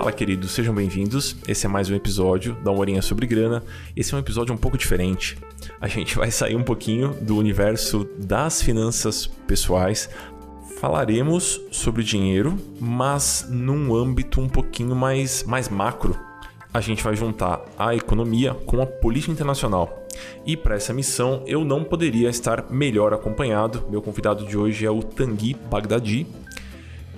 Fala, queridos, sejam bem-vindos. Esse é mais um episódio da Horinha sobre Grana. Esse é um episódio um pouco diferente. A gente vai sair um pouquinho do universo das finanças pessoais. Falaremos sobre dinheiro, mas num âmbito um pouquinho mais, mais macro. A gente vai juntar a economia com a política internacional. E para essa missão eu não poderia estar melhor acompanhado. Meu convidado de hoje é o Tanguy Bagdadi,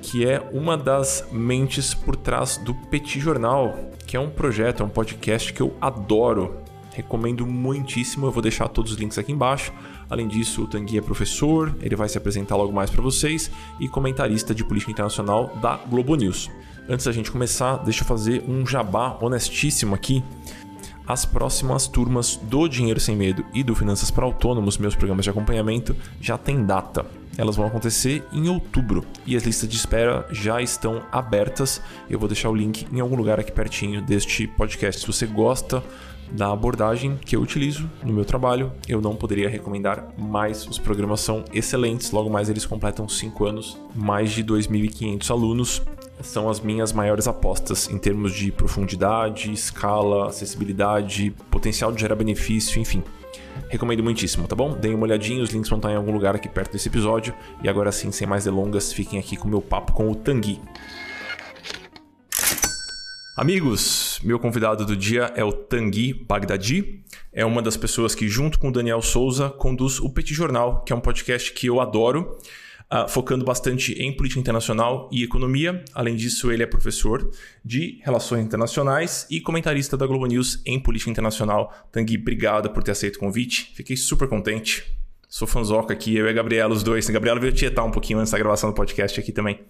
que é uma das mentes por trás do Petit Jornal, que é um projeto, é um podcast que eu adoro. Recomendo muitíssimo, eu vou deixar todos os links aqui embaixo. Além disso, o Tanguy é professor, ele vai se apresentar logo mais para vocês e comentarista de política internacional da Globo News. Antes da gente começar, deixa eu fazer um jabá honestíssimo aqui. As próximas turmas do Dinheiro Sem Medo e do Finanças para Autônomos, meus programas de acompanhamento, já tem data. Elas vão acontecer em outubro e as listas de espera já estão abertas. Eu vou deixar o link em algum lugar aqui pertinho deste podcast. Se você gosta da abordagem que eu utilizo no meu trabalho, eu não poderia recomendar mais. Os programas são excelentes, logo mais eles completam 5 anos, mais de 2.500 alunos. São as minhas maiores apostas em termos de profundidade, escala, acessibilidade, potencial de gerar benefício, enfim. Recomendo muitíssimo, tá bom? Deem uma olhadinha, os links vão estar em algum lugar aqui perto desse episódio. E agora sim, sem mais delongas, fiquem aqui com o meu papo com o Tanguy. Amigos, meu convidado do dia é o Tanguy Bagdadi. É uma das pessoas que, junto com o Daniel Souza, conduz o Petit Jornal, que é um podcast que eu adoro uh, focando bastante em política internacional e economia. Além disso, ele é professor de relações internacionais e comentarista da Globo News em política internacional. Tanguy, obrigado por ter aceito o convite. Fiquei super contente. Sou fanzoca aqui, eu e a Gabriela, os dois. A Gabriela veio tietar um pouquinho antes da gravação do podcast aqui também.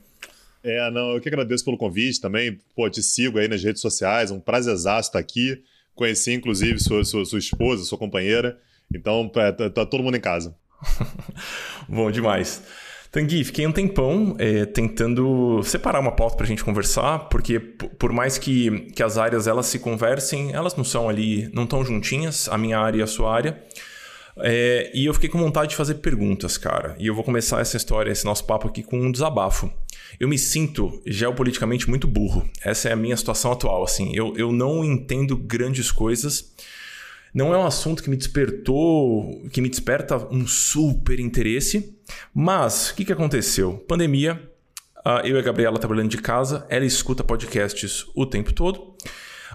É, não, eu que agradeço pelo convite também. Pô, te sigo aí nas redes sociais, um prazerzaço estar aqui. Conheci, inclusive, sua, sua, sua esposa, sua companheira. Então, é, tá, tá todo mundo em casa. Bom demais. Tanguy, fiquei um tempão é, tentando separar uma pauta para a gente conversar, porque por mais que, que as áreas elas se conversem, elas não são ali, não tão juntinhas, a minha área e a sua área. É, e eu fiquei com vontade de fazer perguntas, cara. E eu vou começar essa história, esse nosso papo aqui com um desabafo. Eu me sinto geopoliticamente muito burro. Essa é a minha situação atual. Assim, eu, eu não entendo grandes coisas não é um assunto que me despertou, que me desperta um super interesse. Mas o que, que aconteceu? Pandemia, eu e a Gabriela trabalhando de casa, ela escuta podcasts o tempo todo.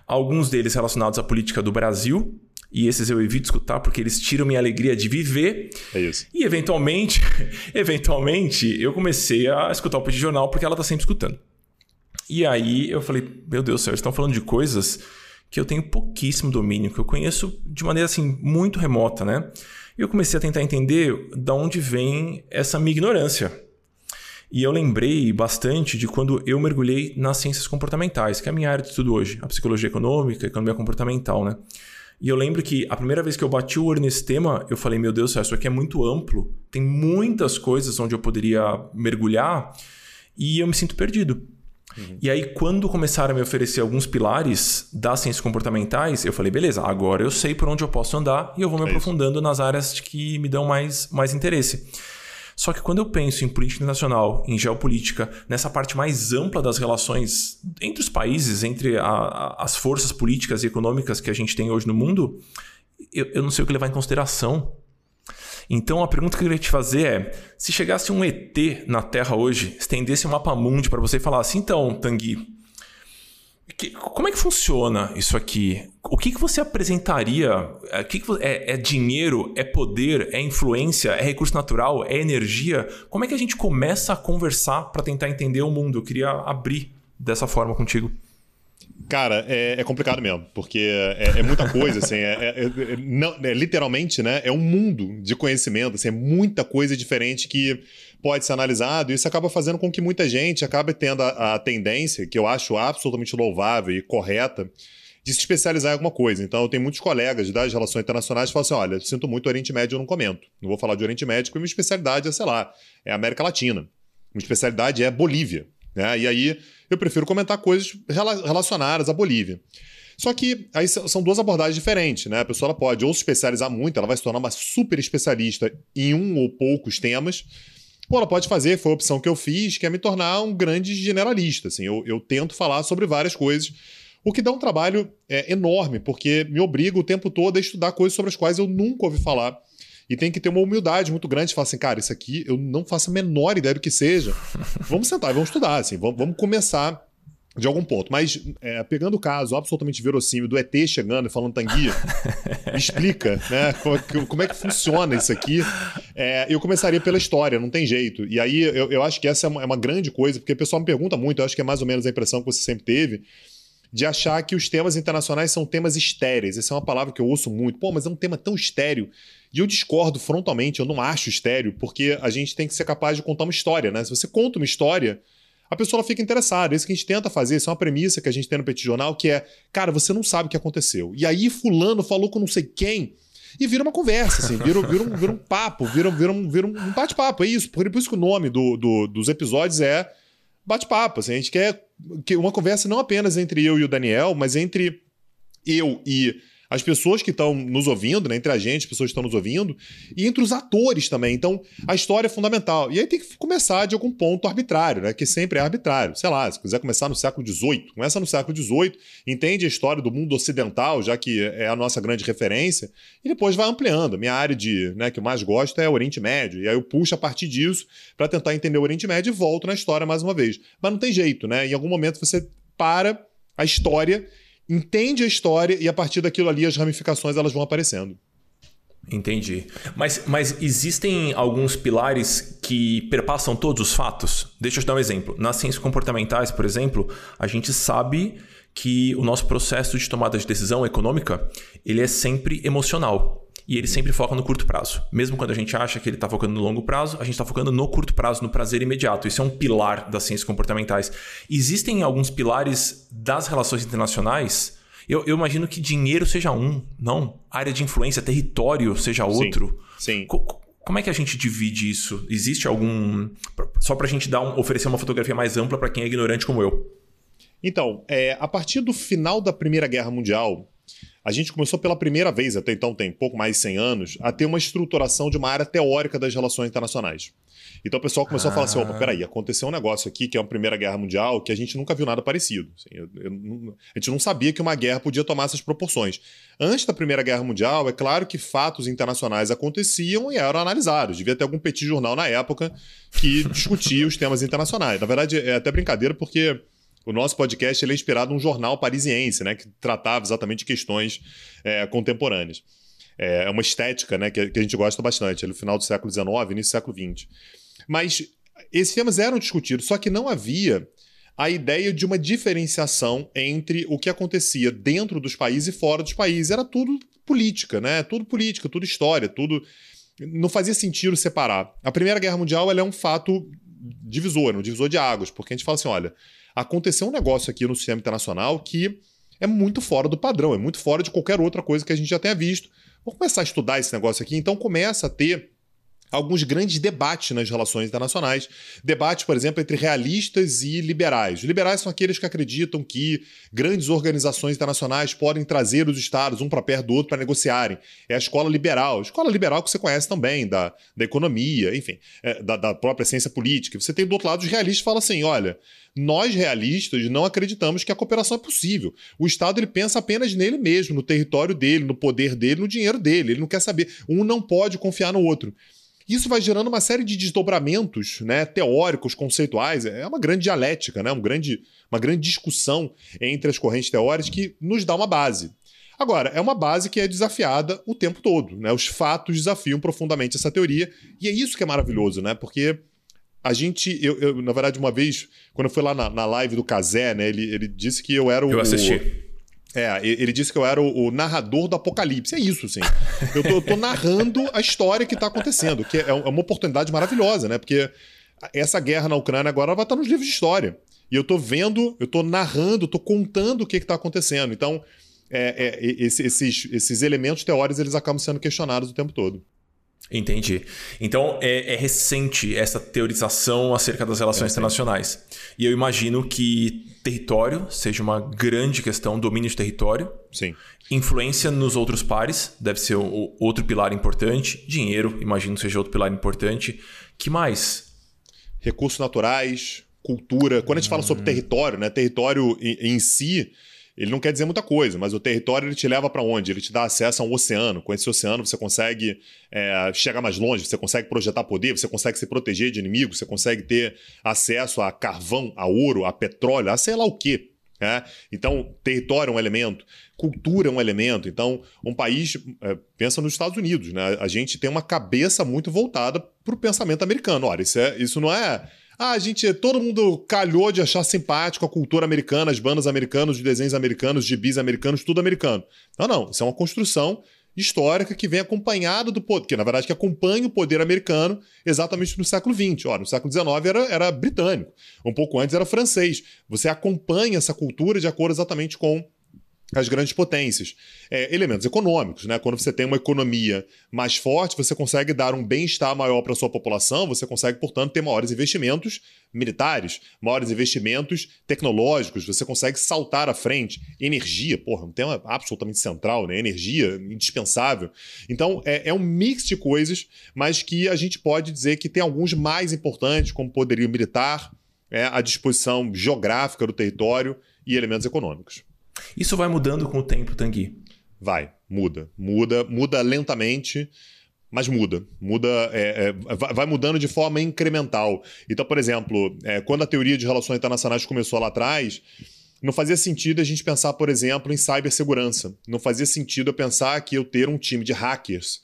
Alguns deles relacionados à política do Brasil, e esses eu evito escutar porque eles tiram minha alegria de viver. É isso. E eventualmente, eventualmente, eu comecei a escutar o Petit Jornal porque ela está sempre escutando. E aí eu falei, meu Deus do céu, eles estão falando de coisas que eu tenho pouquíssimo domínio, que eu conheço de maneira assim muito remota, né? E eu comecei a tentar entender de onde vem essa minha ignorância. E eu lembrei bastante de quando eu mergulhei nas ciências comportamentais, que é a minha área de estudo hoje, a psicologia econômica, a economia comportamental, né? E eu lembro que a primeira vez que eu bati o olho nesse tema, eu falei, meu Deus, isso aqui é muito amplo, tem muitas coisas onde eu poderia mergulhar e eu me sinto perdido. Uhum. E aí, quando começaram a me oferecer alguns pilares das ciências comportamentais, eu falei, beleza, agora eu sei por onde eu posso andar e eu vou me é aprofundando isso. nas áreas que me dão mais, mais interesse. Só que quando eu penso em política internacional, em geopolítica, nessa parte mais ampla das relações entre os países, entre a, a, as forças políticas e econômicas que a gente tem hoje no mundo, eu, eu não sei o que levar em consideração. Então a pergunta que eu queria te fazer é: se chegasse um ET na Terra hoje, estendesse um mapa mundi para você e falasse, então, Tanguy, que, como é que funciona isso aqui? O que, que você apresentaria? O que, que é, é, dinheiro? É poder? É influência? É recurso natural? É energia? Como é que a gente começa a conversar para tentar entender o mundo? Eu queria abrir dessa forma contigo. Cara, é, é, complicado mesmo, porque é, é muita coisa, assim, é, é, é não, é, literalmente, né, é um mundo de conhecimento, assim, é muita coisa diferente que pode ser analisado, e isso acaba fazendo com que muita gente acabe tendo a, a tendência, que eu acho absolutamente louvável e correta, de se especializar em alguma coisa. Então, eu tenho muitos colegas das relações internacionais que falam assim: olha, sinto muito Oriente Médio, eu não comento. Não vou falar de Oriente Médio, porque minha especialidade é, sei lá, é América Latina. Minha especialidade é Bolívia. Né? E aí eu prefiro comentar coisas relacionadas à Bolívia. Só que aí são duas abordagens diferentes, né? A pessoa pode ou se especializar muito, ela vai se tornar uma super especialista em um ou poucos temas, Ou ela pode fazer, foi a opção que eu fiz, que é me tornar um grande generalista. Assim, eu, eu tento falar sobre várias coisas, o que dá um trabalho é, enorme, porque me obriga o tempo todo a estudar coisas sobre as quais eu nunca ouvi falar. E tem que ter uma humildade muito grande de falar assim, cara, isso aqui eu não faço a menor ideia do que seja. vamos sentar e vamos estudar, assim, vamos, vamos começar de algum ponto. Mas, é, pegando o caso absolutamente verossímil do ET chegando e falando tanguia, me explica, né? Como é que funciona isso aqui? É, eu começaria pela história, não tem jeito. E aí eu, eu acho que essa é uma, é uma, grande coisa, porque o pessoal me pergunta muito, eu acho que é mais ou menos a impressão que você sempre teve, de achar que os temas internacionais são temas estéreis. Essa é uma palavra que eu ouço muito. Pô, mas é um tema tão estéreo. E eu discordo frontalmente, eu não acho estéreo, porque a gente tem que ser capaz de contar uma história, né? Se você conta uma história a pessoa fica interessada. É isso que a gente tenta fazer, isso é uma premissa que a gente tem no Petit Jornal, que é, cara, você não sabe o que aconteceu. E aí fulano falou com não sei quem, e vira uma conversa, assim, vira, vira, um, vira um papo, vira, vira um, vira um bate-papo, é isso. Por, isso que o nome do, do, dos episódios é bate-papo. Assim, a gente quer que uma conversa não apenas entre eu e o Daniel, mas entre eu e as pessoas que estão nos ouvindo, né, entre a gente, as pessoas que estão nos ouvindo, e entre os atores também. Então, a história é fundamental. E aí tem que começar de algum ponto arbitrário, né, que sempre é arbitrário. Sei lá, se quiser começar no século XVIII, começa no século XVIII, entende a história do mundo ocidental, já que é a nossa grande referência, e depois vai ampliando. Minha área de, né, que eu mais gosto é o Oriente Médio, e aí eu puxo a partir disso para tentar entender o Oriente Médio e volto na história mais uma vez. Mas não tem jeito, né? Em algum momento você para a história entende a história e a partir daquilo ali as ramificações elas vão aparecendo. Entendi. Mas, mas existem alguns pilares que perpassam todos os fatos? Deixa eu te dar um exemplo. Nas ciências comportamentais, por exemplo, a gente sabe que o nosso processo de tomada de decisão econômica ele é sempre emocional e ele sempre foca no curto prazo. Mesmo quando a gente acha que ele está focando no longo prazo, a gente está focando no curto prazo, no prazer imediato. Isso é um pilar das ciências comportamentais. Existem alguns pilares das relações internacionais. Eu, eu imagino que dinheiro seja um, não? Área de influência, território seja outro. Sim. sim. como é que a gente divide isso? Existe algum. Só para a gente dar um, oferecer uma fotografia mais ampla para quem é ignorante como eu. Então, é, a partir do final da Primeira Guerra Mundial, a gente começou pela primeira vez, até então tem pouco mais de 100 anos, a ter uma estruturação de uma área teórica das relações internacionais. Então o pessoal começou ah. a falar assim: opa, ah. peraí, aconteceu um negócio aqui que é a Primeira Guerra Mundial que a gente nunca viu nada parecido. Assim, eu, eu, a gente não sabia que uma guerra podia tomar essas proporções. Antes da Primeira Guerra Mundial, é claro que fatos internacionais aconteciam e eram analisados. Devia ter algum petit jornal na época que discutia os temas internacionais. Na verdade, é até brincadeira porque o nosso podcast ele é inspirado num jornal parisiense, né, que tratava exatamente de questões é, contemporâneas. É, é uma estética né, que, que, a gente gosta bastante, no final do século XIX, início do século XX. Mas esses temas eram discutidos, só que não havia a ideia de uma diferenciação entre o que acontecia dentro dos países e fora dos países. Era tudo política, né? Tudo política, tudo história, tudo. Não fazia sentido separar. A Primeira Guerra Mundial é um fato divisor, um divisor de águas, porque a gente fala assim: olha, aconteceu um negócio aqui no sistema internacional que é muito fora do padrão, é muito fora de qualquer outra coisa que a gente já tenha visto. Vamos começar a estudar esse negócio aqui, então começa a ter alguns grandes debates nas relações internacionais. Debate, por exemplo, entre realistas e liberais. Os liberais são aqueles que acreditam que grandes organizações internacionais podem trazer os estados um para perto do outro para negociarem. É a escola liberal. A escola liberal que você conhece também, da, da economia, enfim, é, da, da própria ciência política. Você tem do outro lado os realistas que falam assim: olha, nós realistas não acreditamos que a cooperação é possível. O Estado ele pensa apenas nele mesmo, no território dele, no poder dele, no dinheiro dele. Ele não quer saber. Um não pode confiar no outro. Isso vai gerando uma série de desdobramentos né, teóricos, conceituais. É uma grande dialética, né, um grande, uma grande discussão entre as correntes teóricas que nos dá uma base. Agora, é uma base que é desafiada o tempo todo. Né? Os fatos desafiam profundamente essa teoria. E é isso que é maravilhoso, né? Porque a gente, eu, eu, na verdade, uma vez, quando eu fui lá na, na live do Casé, né, ele, ele disse que eu era o. Eu assisti. É, ele disse que eu era o, o, narrador do apocalipse. É isso, assim. Eu tô, eu tô narrando a história que tá acontecendo, que é, é uma oportunidade maravilhosa, né? Porque essa guerra na Ucrânia agora vai estar nos livros de história. E eu tô vendo, eu tô narrando, tô contando o que, que tá acontecendo. Então, é, é, esses, esses elementos teóricos eles acabam sendo questionados o tempo todo. Entendi. Então é, é, recente essa teorização acerca das relações internacionais. E eu imagino que território seja uma grande questão, domínio de território. Sim. Influência nos outros pares deve ser o outro pilar importante. Dinheiro, imagino seja outro pilar importante. Que mais? recursos naturais, cultura. Quando a gente fala sobre hum. território, né? Território em, em si, ele não quer dizer muita coisa, mas o território ele te leva para onde? Ele te dá acesso a um oceano. Com esse oceano você consegue é, chegar mais longe, você consegue projetar poder, você consegue se proteger de inimigos, você consegue ter acesso a carvão, a ouro, a petróleo, a sei lá o quê. É? Então, território é um elemento, cultura é um elemento. Então, um país, é, pensa nos Estados Unidos, né? a gente tem uma cabeça muito voltada para o pensamento americano. Olha, isso, é, isso não é ah, a gente, todo mundo calhou de achar simpático a cultura americana, as bandas americanas, os desenhos americanos, os gibis americanos, tudo americano. Não, não. Isso é uma construção histórica que vem acompanhada do poder, que na verdade que acompanha o poder americano exatamente no século XX. Ora, no século XIX era, era britânico, um pouco antes era francês. Você acompanha essa cultura de acordo exatamente com as grandes potências. É, elementos econômicos, né? Quando você tem uma economia mais forte, você consegue dar um bem-estar maior para a sua população, você consegue, portanto, ter maiores investimentos militares, maiores investimentos tecnológicos, você consegue saltar à frente. Energia, porra, um tema absolutamente central, né? Energia, indispensável. Então, é, é um mix de coisas, mas que a gente pode dizer que tem alguns mais importantes, como poderio militar, é, a disposição geográfica do território e elementos econômicos. Isso vai mudando com o tempo, Tanguy? Vai, muda. Muda, muda lentamente, mas muda. Muda, é, é, vai mudando de forma incremental. Então, por exemplo, é, quando a teoria de relações internacionais começou lá atrás, não fazia sentido a gente pensar, por exemplo, em cibersegurança. Não fazia sentido eu pensar que eu ter um time de hackers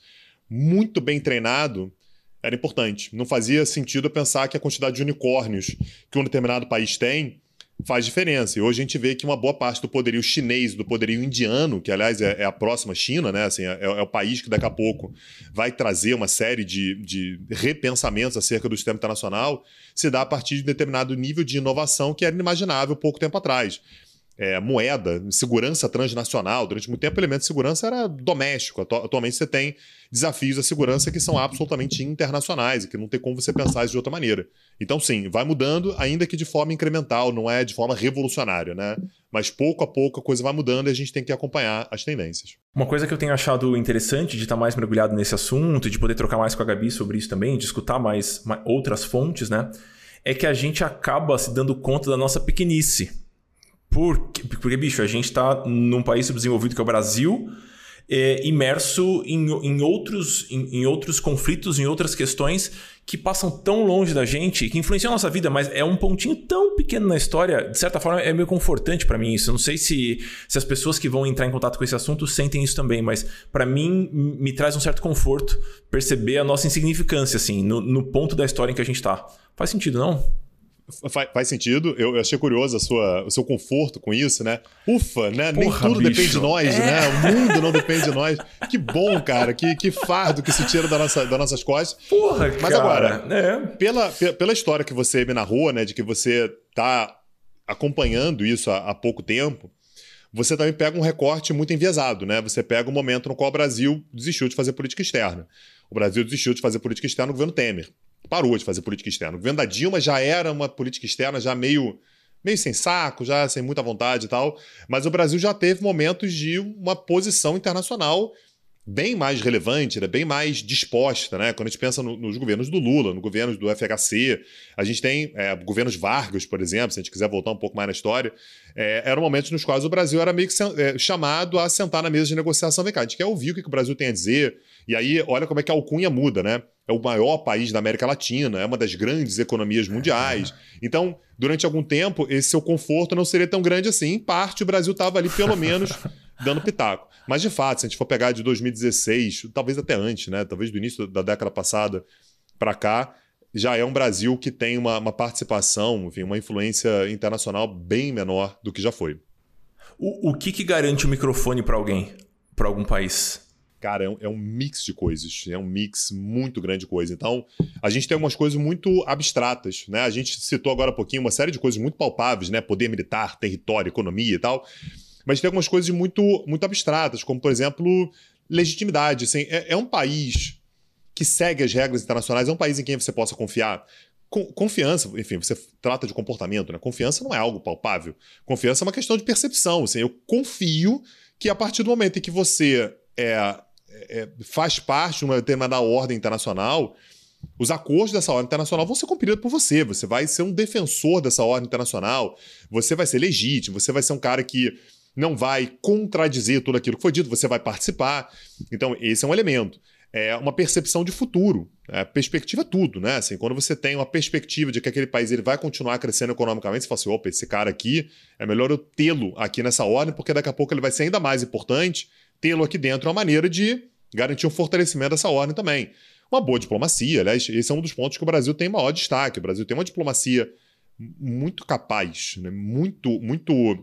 muito bem treinado era importante. Não fazia sentido eu pensar que a quantidade de unicórnios que um determinado país tem faz diferença. E hoje a gente vê que uma boa parte do poderio chinês, do poderio indiano, que aliás é, é a próxima China, né? Assim, é, é, o país que daqui a pouco vai trazer uma série de, de repensamentos acerca do sistema internacional, se dá a partir de determinado nível de inovação que era inimaginável pouco tempo atrás é, moeda, segurança transnacional. Durante muito tempo, o elemento de segurança era doméstico. Atualmente, você tem desafios da segurança que são absolutamente internacionais e que não tem como você pensar isso de outra maneira. Então, sim, vai mudando, ainda que de forma incremental, não é de forma revolucionária, né? Mas pouco a pouco a coisa vai mudando e a gente tem que acompanhar as tendências. Uma coisa que eu tenho achado interessante de estar mais mergulhado nesse assunto, de poder trocar mais com a Gabi sobre isso também, de escutar mais, mais outras fontes, né? É que a gente acaba se dando conta da nossa pequenice porque, porque, bicho, a gente está num país subdesenvolvido que é o Brasil, é, imerso em, em, outros, em, em, outros conflitos, em outras questões que passam tão longe da gente, que influenciam a nossa vida, mas é um pontinho tão pequeno na história, de certa forma é meio confortante para mim isso. Eu não sei se, se as pessoas que vão entrar em contato com esse assunto sentem isso também, mas para mim me traz um certo conforto perceber a nossa insignificância, assim, no, no ponto da história em que a gente está. Faz sentido, não? Faz, faz, sentido, eu, eu, achei curioso a sua, o seu conforto com isso, né? Ufa, né? Nem tudo bicho. depende de nós, é. né? O mundo não depende de nós. Que bom, cara, que, que fardo que se tira da nossa, das nossas costas. Porra, Mas cara, agora, é. pela, pela história que você me narrou, né? De que você tá acompanhando isso há, há pouco tempo, você também pega um recorte muito enviesado, né? Você pega um momento no qual o Brasil desistiu de fazer política externa. O Brasil desistiu de fazer política externa no governo Temer parou de fazer política externa. O governo da Dilma já era uma política externa já meio meio sem saco, já sem muita vontade e tal, mas o Brasil já teve momentos de uma posição internacional bem mais relevante, né? bem mais disposta, né? Quando a gente pensa no, nos governos do Lula, no governos do FHC, a gente tem é, governos Vargas, por exemplo, se a gente quiser voltar um pouco mais na história, é, eram momentos nos quais o Brasil era meio que é, chamado a sentar na mesa de negociação. Vem cá, a gente quer ouvir o que, que o Brasil tem a dizer, e aí olha como é que a alcunha muda, né? É o maior país da América Latina, é uma das grandes economias mundiais. Então, durante algum tempo, esse seu conforto não seria tão grande assim. Em parte, o Brasil estava ali, pelo menos, dando pitaco. Mas, de fato, se a gente for pegar de 2016, talvez até antes, né? Talvez do início da década passada para cá, já é um Brasil que tem uma, uma, participação, enfim, uma influência internacional bem menor do que já foi. O, o que, que garante o microfone para alguém, para algum país? Cara, é um, é um, mix de coisas, é um mix muito grande de coisas. Então, a gente tem algumas coisas muito abstratas, né? A gente citou agora há pouquinho uma série de coisas muito palpáveis, né? Poder militar, território, economia e tal. Mas tem algumas coisas muito, muito abstratas, como, por exemplo, legitimidade. Assim, é, é um país que segue as regras internacionais, é um país em quem você possa confiar. Confiança, enfim, você trata de comportamento, né? Confiança não é algo palpável. Confiança é uma questão de percepção. Assim, eu confio que a partir do momento em que você é, é, faz parte de uma determinada ordem internacional, os acordos dessa ordem internacional vão ser cumpridos por você. Você vai ser um defensor dessa ordem internacional, você vai ser legítimo, você vai ser um cara que não vai contradizer tudo aquilo que foi dito, você vai participar. Então, esse é um elemento. É uma percepção de futuro. É, perspectiva é tudo, né? Assim, quando você tem uma perspectiva de que aquele país ele vai continuar crescendo economicamente, você fala assim: opa, esse cara aqui, é melhor eu tê-lo aqui nessa ordem, porque daqui a pouco ele vai ser ainda mais importante. Tê-lo aqui dentro é uma maneira de garantir um fortalecimento dessa ordem também. Uma boa diplomacia, aliás, esse é um dos pontos que o Brasil tem maior destaque. O Brasil tem uma diplomacia muito capaz, né? muito, muito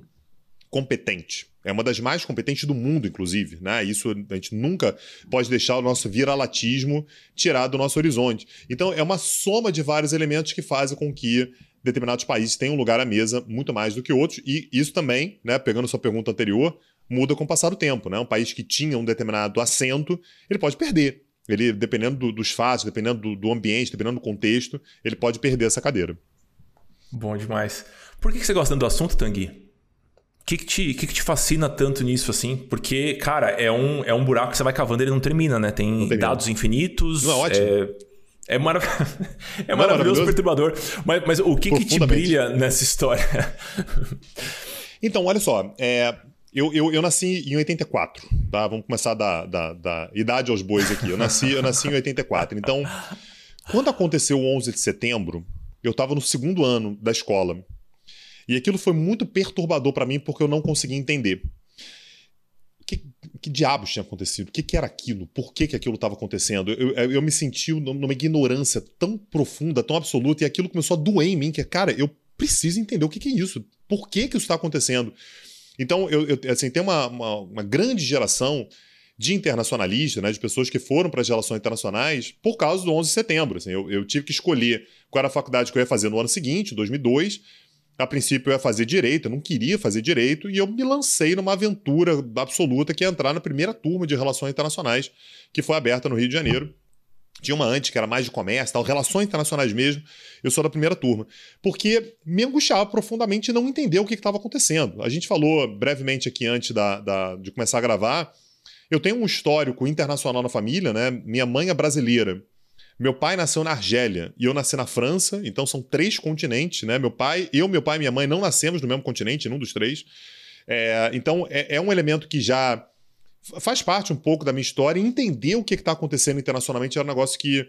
competente. É uma das mais competentes do mundo, inclusive. Né? Isso a gente nunca pode deixar o nosso viralatismo tirado do nosso horizonte. Então, é uma soma de vários elementos que fazem com que determinados países tenham lugar à mesa muito mais do que outros. E isso também, né, pegando sua pergunta anterior, muda com o passar do tempo. Né? Um país que tinha um determinado assento, ele pode perder. Ele, dependendo do, dos fatos, dependendo do, do, ambiente, dependendo do contexto, ele pode perder essa cadeira. Bom demais. Por que, que você gosta do assunto, Tanguy? O que, que, te, que, que te fascina tanto nisso, assim? Porque, cara, é um, é um buraco que você vai cavando e ele não termina, né? Tem termina. dados infinitos. Não, é ótimo. É, é, marav é maravilhoso, perturbador. Mas, mas o que, que te brilha nessa história? então, olha só. É, eu, eu, eu nasci em 84, tá? Vamos começar da, da, da idade aos bois aqui. Eu nasci, eu nasci em 84. Então, quando aconteceu o 11 de setembro, eu estava no segundo ano da escola. E aquilo foi muito perturbador para mim porque eu não conseguia entender. Que, que diabos tinha acontecido? O que, que era aquilo? Por que, que aquilo estava acontecendo? Eu, eu, eu, me senti numa ignorância tão profunda, tão absoluta, e aquilo começou a doer em mim, que, cara, eu preciso entender o que, que é isso. Por que, que isso está acontecendo? Então, eu, eu, assim, tem uma, uma, uma grande geração de internacionalistas, né, de pessoas que foram para as relações internacionais por causa do 11 de setembro. Assim, eu, eu, tive que escolher qual era a faculdade que eu ia fazer no ano seguinte, 2002. A princípio eu ia fazer direito, eu não queria fazer direito, e eu me lancei numa aventura absoluta que é entrar na primeira turma de relações internacionais que foi aberta no Rio de Janeiro. Tinha uma antes que era mais de comércio, tal, relações internacionais mesmo. Eu sou da primeira turma. Porque me angustiava profundamente não entender o que estava acontecendo. A gente falou brevemente aqui antes da, da, de começar a gravar. Eu tenho um histórico internacional na família, né? Minha mãe é brasileira. Meu pai nasceu na Argélia e eu nasci na França, então são três continentes, né? Meu pai, eu, meu pai e minha mãe não nascemos no mesmo continente, num dos três. É, então é, é um elemento que já faz parte um pouco da minha história e entender o que está acontecendo internacionalmente é um negócio que.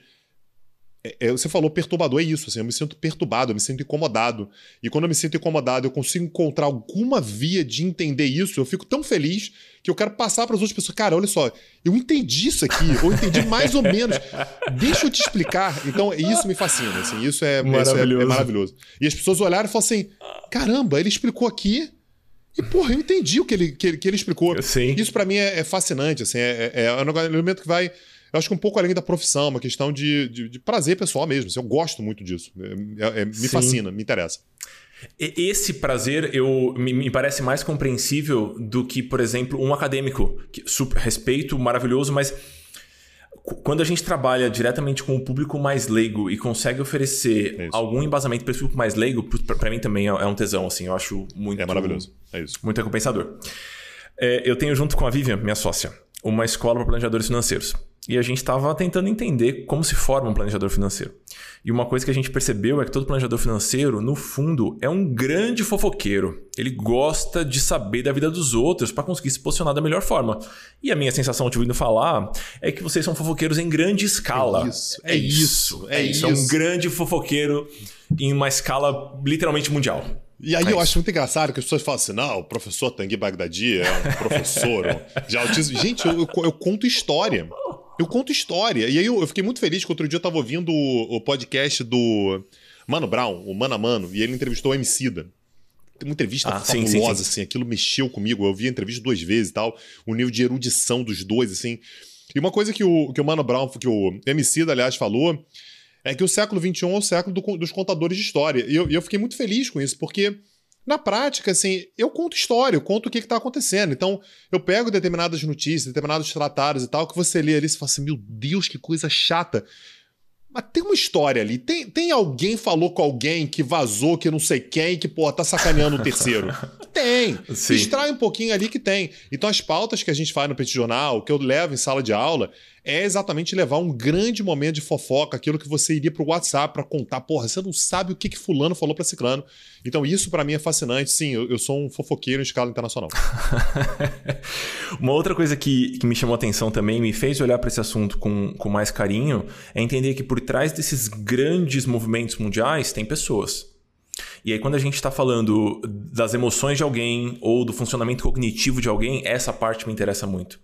É, é, você falou perturbador, é isso. Assim, eu me sinto perturbado, eu me sinto incomodado. E quando eu me sinto incomodado, eu consigo encontrar alguma via de entender isso, eu fico tão feliz que eu quero passar para as outras pessoas. Cara, olha só, eu entendi isso aqui, ou entendi mais ou menos. Deixa eu te explicar. Então, isso me fascina. Assim, isso, é maravilhoso. Isso é, é maravilhoso. E as pessoas olharam e falaram assim: caramba, ele explicou aqui e, porra, eu entendi o que ele, que ele, que ele explicou. Sim. Isso para mim é, é, fascinante, assim, é, é, é, um elemento que vai. Eu acho que um pouco além da profissão, uma questão de, de, de prazer pessoal mesmo. Assim, eu gosto muito disso. É, é, me Sim. fascina, me interessa. Esse prazer eu me, me, parece mais compreensível do que, por exemplo, um acadêmico. Que, super, respeito, maravilhoso, mas quando a gente trabalha diretamente com o público mais leigo e consegue oferecer é algum embasamento para esse público mais leigo, para mim também é, é um tesão, assim, eu acho muito... É maravilhoso, é isso. Muito recompensador. É, eu tenho junto com a Vivian, minha sócia, uma escola para planejadores financeiros. E a gente estava tentando entender como se forma um planejador financeiro. E uma coisa que a gente percebeu é que todo planejador financeiro, no fundo, é um grande fofoqueiro. Ele gosta de saber da vida dos outros para conseguir se posicionar da melhor forma. E a minha sensação, te ouvindo falar, é que vocês são fofoqueiros em grande escala. É isso, é, é isso. É, isso. é um grande fofoqueiro em uma escala literalmente mundial. E aí é eu acho muito engraçado que as pessoas falam assim: não, o professor Tanguy Bagdadi é um professor de autismo. Gente, eu, eu, eu conto história. Eu conto história. E aí eu, eu, fiquei muito feliz que outro dia eu tava ouvindo o, o podcast do Mano Brown, o Mano a Mano, e ele entrevistou o Emicida. Tem uma entrevista ah, fabulosa, sim, sim, sim. assim, aquilo mexeu comigo. Eu vi a entrevista duas vezes e tal, o nível de erudição dos dois, assim. E uma coisa que o, que o Mano Brown, que o Emicida, aliás, falou, é que o século XXI é o século do, dos contadores de história. E eu, e eu fiquei muito feliz com isso, porque na prática, assim, eu conto história, eu conto o que está acontecendo. Então, eu pego determinadas notícias, determinados tratados e tal, que você lê ali e fala assim: meu Deus, que coisa chata. Mas tem uma história ali. Tem, tem alguém falou com alguém que vazou, que não sei quem, que, pô, tá sacaneando o terceiro. Tem. Sim. Extrai um pouquinho ali que tem. Então, as pautas que a gente faz no Petit Jornal, que eu levo em sala de aula, é exatamente levar um grande momento de fofoca, aquilo que você iria pro WhatsApp para contar. Porra, você não sabe o que, que fulano falou para ciclano. Então isso para mim é fascinante. Sim, eu, eu, sou um fofoqueiro em escala internacional. Uma outra coisa que, que me chamou a atenção também, me fez olhar para esse assunto com, com mais carinho, é entender que por trás desses grandes movimentos mundiais tem pessoas. E aí, quando a gente está falando das emoções de alguém ou do funcionamento cognitivo de alguém, essa parte me interessa muito.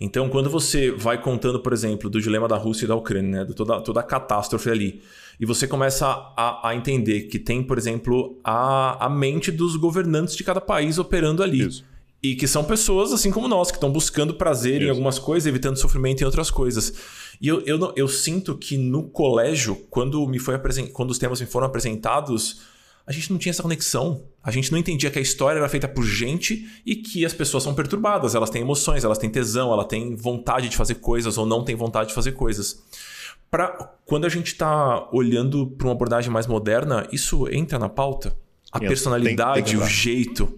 Então, quando você vai contando, por exemplo, do dilema da Rússia e da Ucrânia, né, de toda, toda a catástrofe ali, e você começa a, a entender que tem, por exemplo, a, a mente dos governantes de cada país operando ali. Isso. E que são pessoas assim como nós, que estão buscando prazer Isso. em algumas coisas, evitando sofrimento em outras coisas. E eu, eu, eu sinto que no colégio, quando, me foi quando os temas me foram apresentados, a gente não tinha essa conexão. A gente não entendia que a história era feita por gente e que as pessoas são perturbadas, elas têm emoções, elas têm tesão, elas têm vontade de fazer coisas ou não têm vontade de fazer coisas. Pra, quando a gente está olhando para uma abordagem mais moderna, isso entra na pauta? A personalidade, tem, tem o jeito.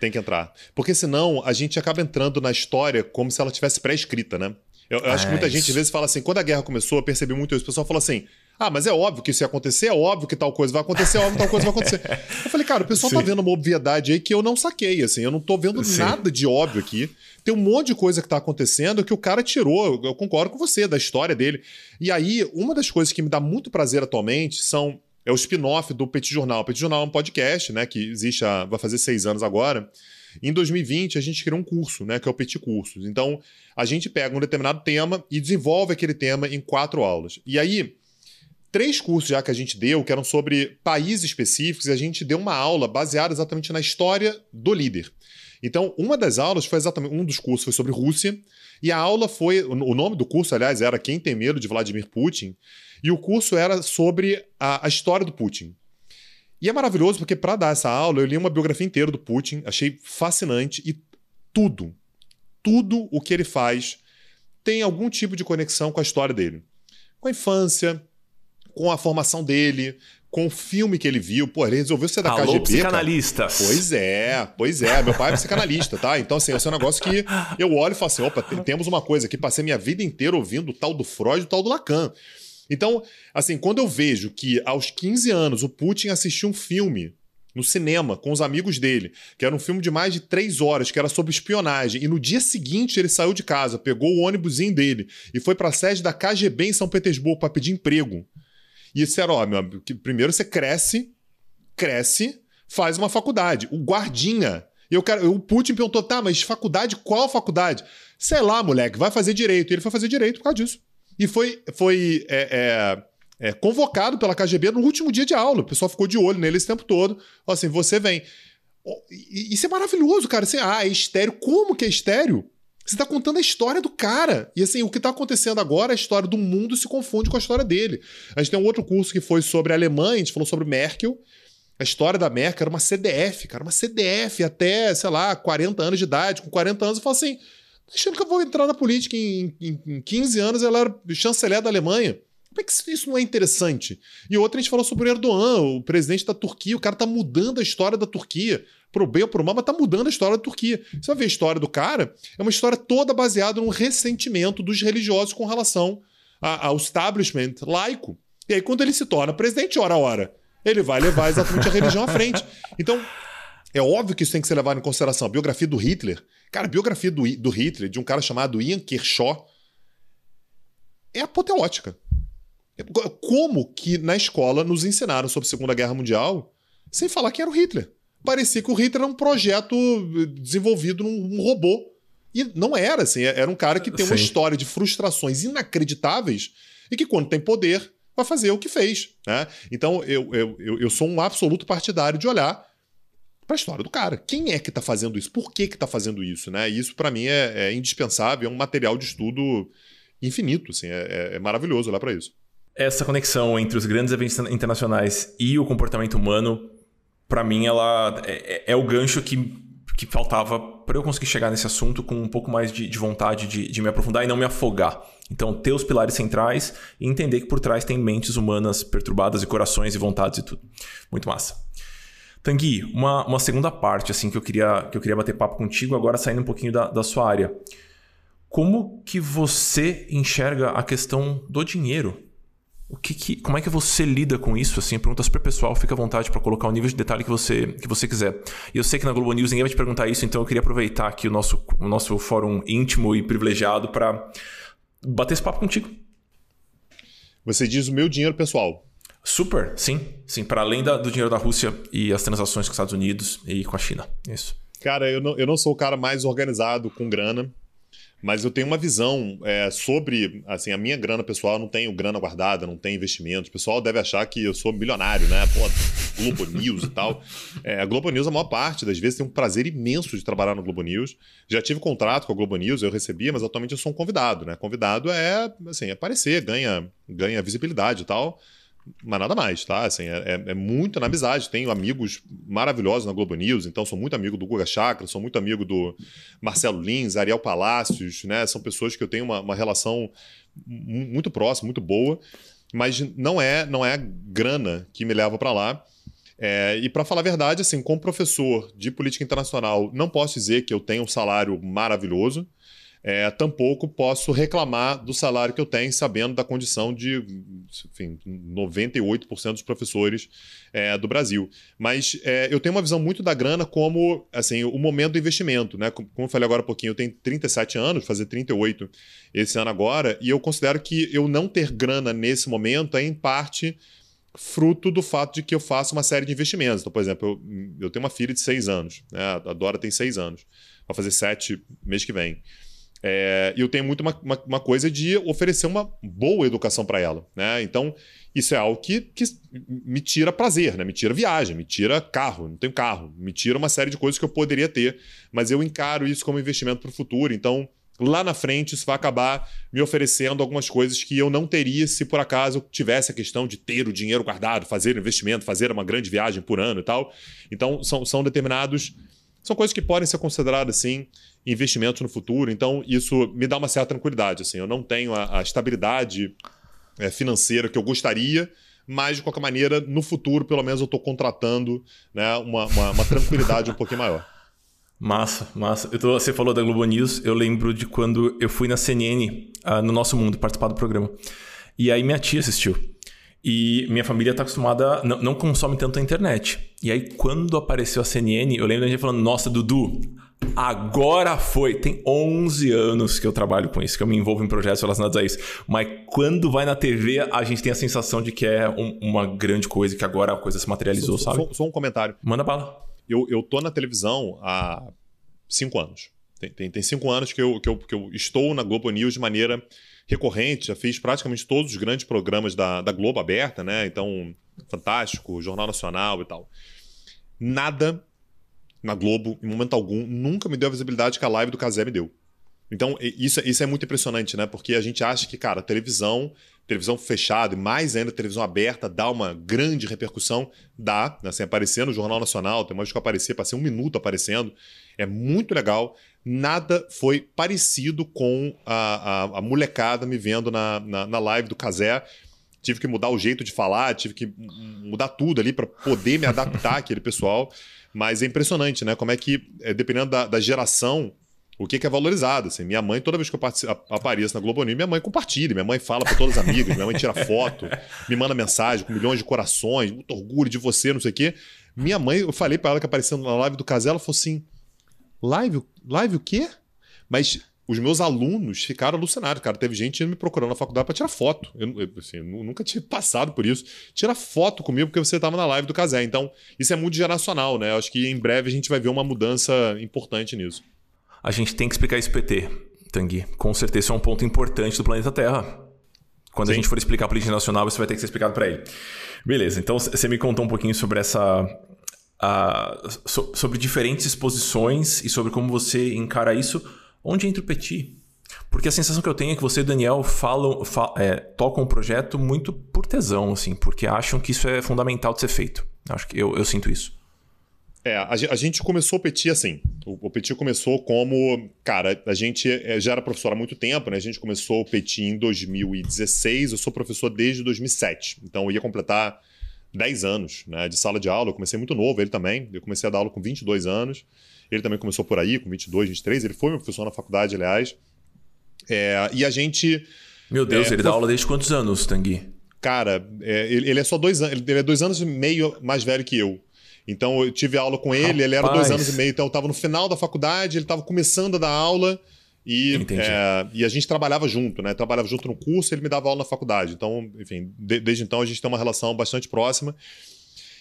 Tem que entrar. Porque senão a gente acaba entrando na história como se ela tivesse pré-escrita, né? Eu, eu acho que muita isso. gente às vezes fala assim, quando a guerra começou, eu percebi muito isso. O pessoal fala assim: ah, mas é óbvio que isso ia acontecer, é óbvio que tal coisa vai acontecer, é óbvio que tal coisa vai acontecer. eu falei, cara, o pessoal tá Sim. tá vendo uma obviedade aí que eu não saquei, assim, eu não tô vendo Sim. nada de óbvio aqui. Tem um monte de coisa que tá acontecendo que o cara tirou, eu concordo com você, da história dele. E aí, uma das coisas que me dá muito prazer atualmente são. É o spin-off do Petit Jornal. O Petit Jornal é um podcast, né? Que existe há, vai fazer seis anos agora. Em 2020, a gente criou um curso, né, que é o Petit Cursos. Então, a gente pega um determinado tema e desenvolve aquele tema em quatro aulas. E aí, três cursos já que a gente deu, que eram sobre países específicos, e a gente deu uma aula baseada exatamente na história do líder. Então, uma das aulas foi exatamente. Um dos cursos foi sobre Rússia, e a aula foi. O nome do curso, aliás, era Quem Tem Medo de Vladimir Putin, e o curso era sobre a, a história do Putin. E é maravilhoso porque, para dar essa aula, eu li uma biografia inteira do Putin, achei fascinante, e tudo, tudo o que ele faz tem algum tipo de conexão com a história dele. Com a infância, com a formação dele, com o filme que ele viu. Pô, ele resolveu ser da Alô, KGB. psicanalistas. Cara. Pois é, pois é. Meu pai é psicanalista, tá? Então, assim, esse é um negócio que eu olho e falo assim: opa, temos uma coisa aqui, passei minha vida inteira ouvindo o tal do Freud e o tal do Lacan. Então, assim, quando eu vejo que aos 15 anos o Putin assistiu um filme no cinema com os amigos dele, que era um filme de mais de três horas, que era sobre espionagem, e no dia seguinte ele saiu de casa, pegou o ônibusinho dele e foi para a sede da KGB em São Petersburgo para pedir emprego. E disseram: ó, meu amigo, primeiro você cresce, cresce, faz uma faculdade. O guardinha. Eu quero, o Putin perguntou: tá, mas faculdade, qual faculdade? Sei lá, moleque, vai fazer direito. E ele foi fazer direito por causa disso. E foi, foi é, é, é, convocado pela KGB no último dia de aula. O pessoal ficou de olho nele esse tempo todo. Assim, você vem. Isso é maravilhoso, cara. Assim, ah, é estéreo. Como que é estéreo? Você está contando a história do cara. E assim, o que está acontecendo agora, a história do mundo se confunde com a história dele. A gente tem um outro curso que foi sobre a Alemanha, a gente falou sobre Merkel. A história da Merkel era uma CDF, cara, uma CDF até, sei lá, 40 anos de idade. Com 40 anos, eu falo assim: achando que eu vou entrar na política em, em, em 15 anos, ela era chanceler da Alemanha. Como é que isso não é interessante? E outra, a gente falou sobre o Erdogan, o presidente da Turquia. O cara tá mudando a história da Turquia. Pro bem ou pro mal, mas tá mudando a história da Turquia. Você vai ver a história do cara, é uma história toda baseada num ressentimento dos religiosos com relação ao establishment laico. E aí, quando ele se torna presidente, hora a hora, ele vai levar exatamente a religião à frente. Então, é óbvio que isso tem que ser levado em consideração. A biografia do Hitler. Cara, a biografia do, do Hitler, de um cara chamado Ian Kershaw, é apoteótica. Como que na escola nos ensinaram sobre a Segunda Guerra Mundial sem falar que era o Hitler? Parecia que o Hitler era um projeto desenvolvido num robô. E não era, assim. Era um cara que tem uma história de frustrações inacreditáveis e que, quando tem poder, vai fazer o que fez. Né? Então, eu, eu, eu sou um absoluto partidário de olhar para a história do cara. Quem é que está fazendo isso? Por que está fazendo isso? Né? E isso, para mim, é, é, indispensável, é um material de estudo infinito. Assim, é, é, é maravilhoso olhar para isso. Essa conexão entre os grandes eventos internacionais e o comportamento humano, para mim, ela é, é, é, o gancho que, que faltava para eu conseguir chegar nesse assunto com um pouco mais de, de vontade de, de me aprofundar e não me afogar. Então, ter os pilares centrais e entender que por trás tem mentes humanas perturbadas e corações e vontades e tudo. Muito massa. Tanguy, uma, uma segunda parte assim que eu queria que eu queria bater papo contigo agora saindo um pouquinho da, da sua área. Como que você enxerga a questão do dinheiro? O que, que como é que você lida com isso? Assim, pergunta super pessoal, fica à vontade para colocar o nível de detalhe que você, que você quiser. E eu sei que na Globo News ninguém vai te perguntar isso, então eu queria aproveitar aqui o nosso, o nosso fórum íntimo e privilegiado para bater esse papo contigo. Você diz o meu dinheiro pessoal. Super, sim. Sim, para além da, do dinheiro da Rússia e as transações com os Estados Unidos e com a China. Isso. Cara, eu não, eu não sou o cara mais organizado com grana, mas eu tenho uma visão é, sobre, assim, a minha grana pessoal, eu não tenho grana guardada, não tenho investimentos. O pessoal deve achar que eu sou milionário, né? Pô, Globo News e tal. É, a Globo News, a maior parte das vezes, tem um prazer imenso de trabalhar no Globo News. Já tive contrato com a Globo News, eu recebia, mas atualmente eu sou um convidado, né? Convidado é, assim, aparecer, ganha, ganha visibilidade e tal mas nada mais, tá? Assim, é, é, é, muito na amizade. Tenho amigos maravilhosos na Globo News, então sou muito amigo do Guga Chakra, sou muito amigo do Marcelo Lins, Ariel Palácios, né? São pessoas que eu tenho uma, uma relação muito próxima, muito boa, mas não é, não é grana que me leva para lá. É, e para falar a verdade, assim, como professor de política internacional, não posso dizer que eu tenho um salário maravilhoso é, tampouco posso reclamar do salário que eu tenho, sabendo da condição de enfim, 98% dos professores é, do Brasil. Mas é, eu tenho uma visão muito da grana como assim, o momento do investimento. Né? Como eu falei agora um pouquinho, eu tenho 37 anos, fazer 38 esse ano agora, e eu considero que eu não ter grana nesse momento é, em parte, fruto do fato de que eu faço uma série de investimentos. Então, por exemplo, eu, eu tenho uma filha de 6 anos, né? a Dora tem 6 anos, vai fazer 7 mês que vem. É, eu tenho muito uma, uma, uma, coisa de oferecer uma boa educação para ela. Né? Então, isso é algo que, que me tira prazer, né? me tira viagem, me tira carro, não tenho carro, me tira uma série de coisas que eu poderia ter, mas eu encaro isso como investimento para o futuro. Então, lá na frente, isso vai acabar me oferecendo algumas coisas que eu não teria se por acaso eu tivesse a questão de ter o dinheiro guardado, fazer investimento, fazer uma grande viagem por ano e tal. Então, são, são determinados. São coisas que podem ser consideradas, assim, investimentos no futuro. Então, isso me dá uma certa tranquilidade. Assim, eu não tenho a, a estabilidade é, financeira que eu gostaria, mas, de qualquer maneira, no futuro, pelo menos, eu estou contratando né, uma, uma, uma tranquilidade um pouquinho maior. Massa, massa. Tô, você falou da Globo News, eu lembro de quando eu fui na CNN, uh, ah, no Nosso Mundo, participar do programa. E aí minha tia assistiu. E minha família está acostumada, não, não consome tanto a internet. E aí, quando apareceu a CNN, eu lembro da gente falando: Nossa, Dudu, Agora foi. Tem 11 anos que eu trabalho com isso, que eu me envolvo em projetos relacionados a isso. Mas quando vai na TV, a gente tem a sensação de que é um, uma grande coisa, que agora a coisa se materializou, só, sabe? Só, só, um comentário. Manda bala. Eu, eu tô na televisão há cinco anos. Tem, tem, tem cinco anos que eu, que, eu, que eu estou na Globo News de maneira recorrente. Já fiz praticamente todos os grandes programas da, da Globo aberta, né? Então, Fantástico, Jornal Nacional e tal. Nada na Globo, em momento algum, nunca me deu a visibilidade que a live do Casé me deu. Então, isso, isso é muito impressionante, né? Porque a gente acha que, cara, televisão, televisão fechada e mais ainda televisão aberta dá uma grande repercussão. Dá, né? Assim, aparecer no Jornal Nacional, tem mais que aparecer, passei um minuto aparecendo. É muito legal. Nada foi parecido com a, a, a molecada me vendo na, na, na live do Casé tive que mudar o jeito de falar, tive que mudar tudo ali para poder me adaptar àquele pessoal. Mas é impressionante, né? Como é que, é, dependendo da, da geração, o que, que, é valorizado. Assim, minha mãe, toda vez que eu apareço na Globo News, minha mãe compartilha, minha mãe fala para todas as amigas, minha mãe tira foto, me manda mensagem com milhões de corações, muito orgulho de você, não sei o quê. Minha mãe, eu falei para ela que aparecendo na live do Casé, ela falou assim: live, live o quê? Mas os meus alunos ficaram alucinados, cara. Teve gente me procurando na faculdade para tirar foto. Eu, assim, eu nunca tinha passado por isso. Tira foto comigo porque você estava na live do Casé. Então, isso é muito geracional, né? Eu acho que em breve a gente vai ver uma mudança importante nisso. A gente tem que explicar esse PT, Tanguy. Com certeza isso é um ponto importante do planeta Terra. Quando Sim. a gente for explicar a política nacional, isso vai ter que ser explicado para ele. Beleza, então você me contou um pouquinho sobre essa. Uh, so, sobre diferentes exposições e sobre como você encara isso Onde entra o Petit? Porque a sensação que eu tenho é que você e o Daniel falam, é, tocam o projeto muito por tesão, assim, porque acham que isso é fundamental de ser feito. Acho que eu, eu sinto isso. É, a, a, gente começou o Petit assim. O, o, Petit começou como. Cara, a gente é, já era professor há muito tempo, né? A gente começou o Petit em 2016. Eu sou professor desde 2007. Então eu ia completar 10 anos né, de sala de aula. Eu comecei muito novo, ele também. Eu comecei a dar aula com 22 anos. Ele também começou por aí, com 22, 23. Ele foi meu professor na faculdade, aliás. É, e a gente. Meu Deus, é, ele foi... dá aula desde quantos anos, Tanguy? Cara, é, ele, ele, é só dois anos. Ele é dois anos e meio mais velho que eu. Então eu tive aula com ele, Rapaz. ele era dois anos e meio. Então eu estava no final da faculdade, ele estava começando a dar aula. E, é, e a gente trabalhava junto, né? Trabalhava junto no curso, ele me dava aula na faculdade. Então, enfim, de, desde então a gente tem uma relação bastante próxima.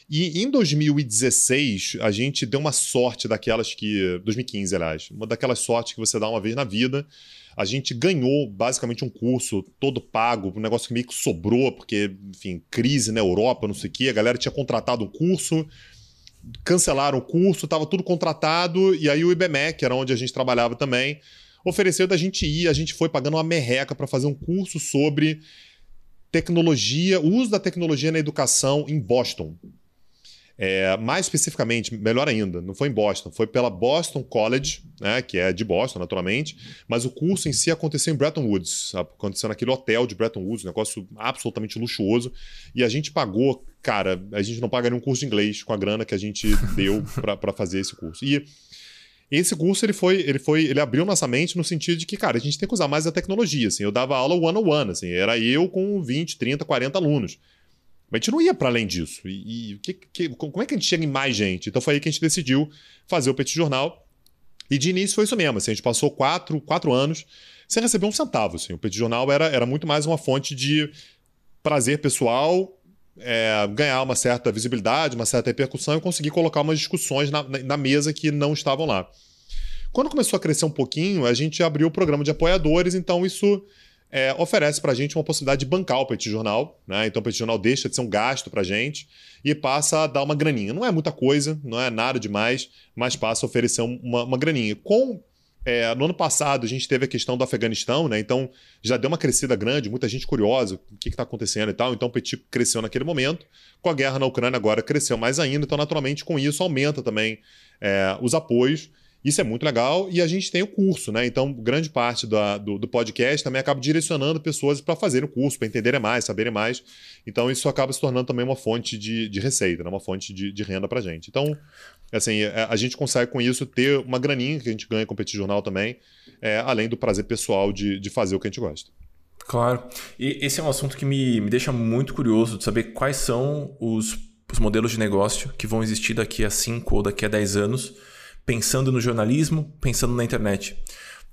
E em 2016, a gente deu uma sorte daquelas que. 2015, aliás. Uma daquelas sortes que você dá uma vez na vida. A gente ganhou basicamente um curso todo pago, um negócio que meio que sobrou, porque, enfim, crise na Europa, não sei o quê. A galera tinha contratado um curso, cancelaram o curso, estava tudo contratado, e aí o IBMEC, era onde a gente trabalhava também, ofereceu da gente ir, a gente foi pagando uma merreca para fazer um curso sobre tecnologia, o uso da tecnologia na educação em Boston. É, mais especificamente, melhor ainda, não foi em Boston, foi pela Boston College, né, que é de Boston, naturalmente, mas o curso em si aconteceu em Bretton Woods, aconteceu naquele hotel de Bretton Woods, um negócio absolutamente luxuoso, e a gente pagou, cara, a gente não pagaria um curso de inglês com a grana que a gente deu para fazer esse curso. E esse curso ele foi, ele foi, ele abriu nossa mente no sentido de que, cara, a gente tem que usar mais a tecnologia, assim. Eu dava aula one on one, assim, era eu com 20, 30, 40 alunos. Mas a gente não ia para além disso. E, e que, que, como é que a gente chega em mais gente? Então foi aí que a gente decidiu fazer o Petit Jornal. E de início foi isso mesmo, assim, a gente passou quatro, quatro anos sem receber um centavo, assim. O Petit Jornal era, era muito mais uma fonte de prazer pessoal, é, ganhar uma certa visibilidade, uma certa repercussão e conseguir colocar umas discussões na, na, mesa que não estavam lá. Quando começou a crescer um pouquinho, a gente abriu o programa de apoiadores, então isso é, oferece para a gente uma possibilidade de bancar o Petit Jornal. Né? Então o Petit Jornal deixa de ser um gasto para a gente e passa a dar uma graninha. Não é muita coisa, não é nada demais, mas passa a oferecer uma, uma graninha. Com é, no ano passado, a gente teve a questão do Afeganistão, né? Então já deu uma crescida grande, muita gente curiosa, o que está acontecendo e tal. Então o Petit cresceu naquele momento. Com a guerra na Ucrânia agora cresceu mais ainda. Então, naturalmente, com isso aumenta também é, os apoios. Isso é muito legal e a gente tem o curso, né? Então, grande parte da, do, do, podcast também acaba direcionando pessoas para fazerem o curso, para entenderem mais, saberem mais. Então, isso acaba se tornando também uma fonte de, de receita, né? uma fonte de, de renda para gente. Então, assim, é, a gente consegue com isso ter uma graninha que a gente ganha com o Petit Jornal também, é, além do prazer pessoal de, de fazer o que a gente gosta. Claro. E esse é um assunto que me, me deixa muito curioso de saber quais são os, os modelos de negócio que vão existir daqui a 5 ou daqui a 10 anos pensando no jornalismo, pensando na internet.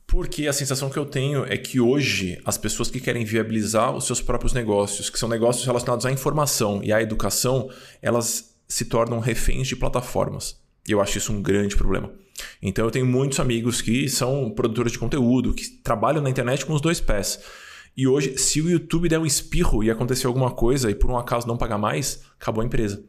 Porque a sensação que eu tenho é que hoje as pessoas que querem viabilizar os seus próprios negócios, que são negócios relacionados à informação e à educação, elas se tornam reféns de plataformas. E eu acho isso um grande problema. Então eu tenho muitos amigos que são produtores de conteúdo, que trabalham na internet com os dois pés. E hoje, se o YouTube der um espirro e acontecer alguma coisa e por um acaso não pagar mais, acabou a empresa.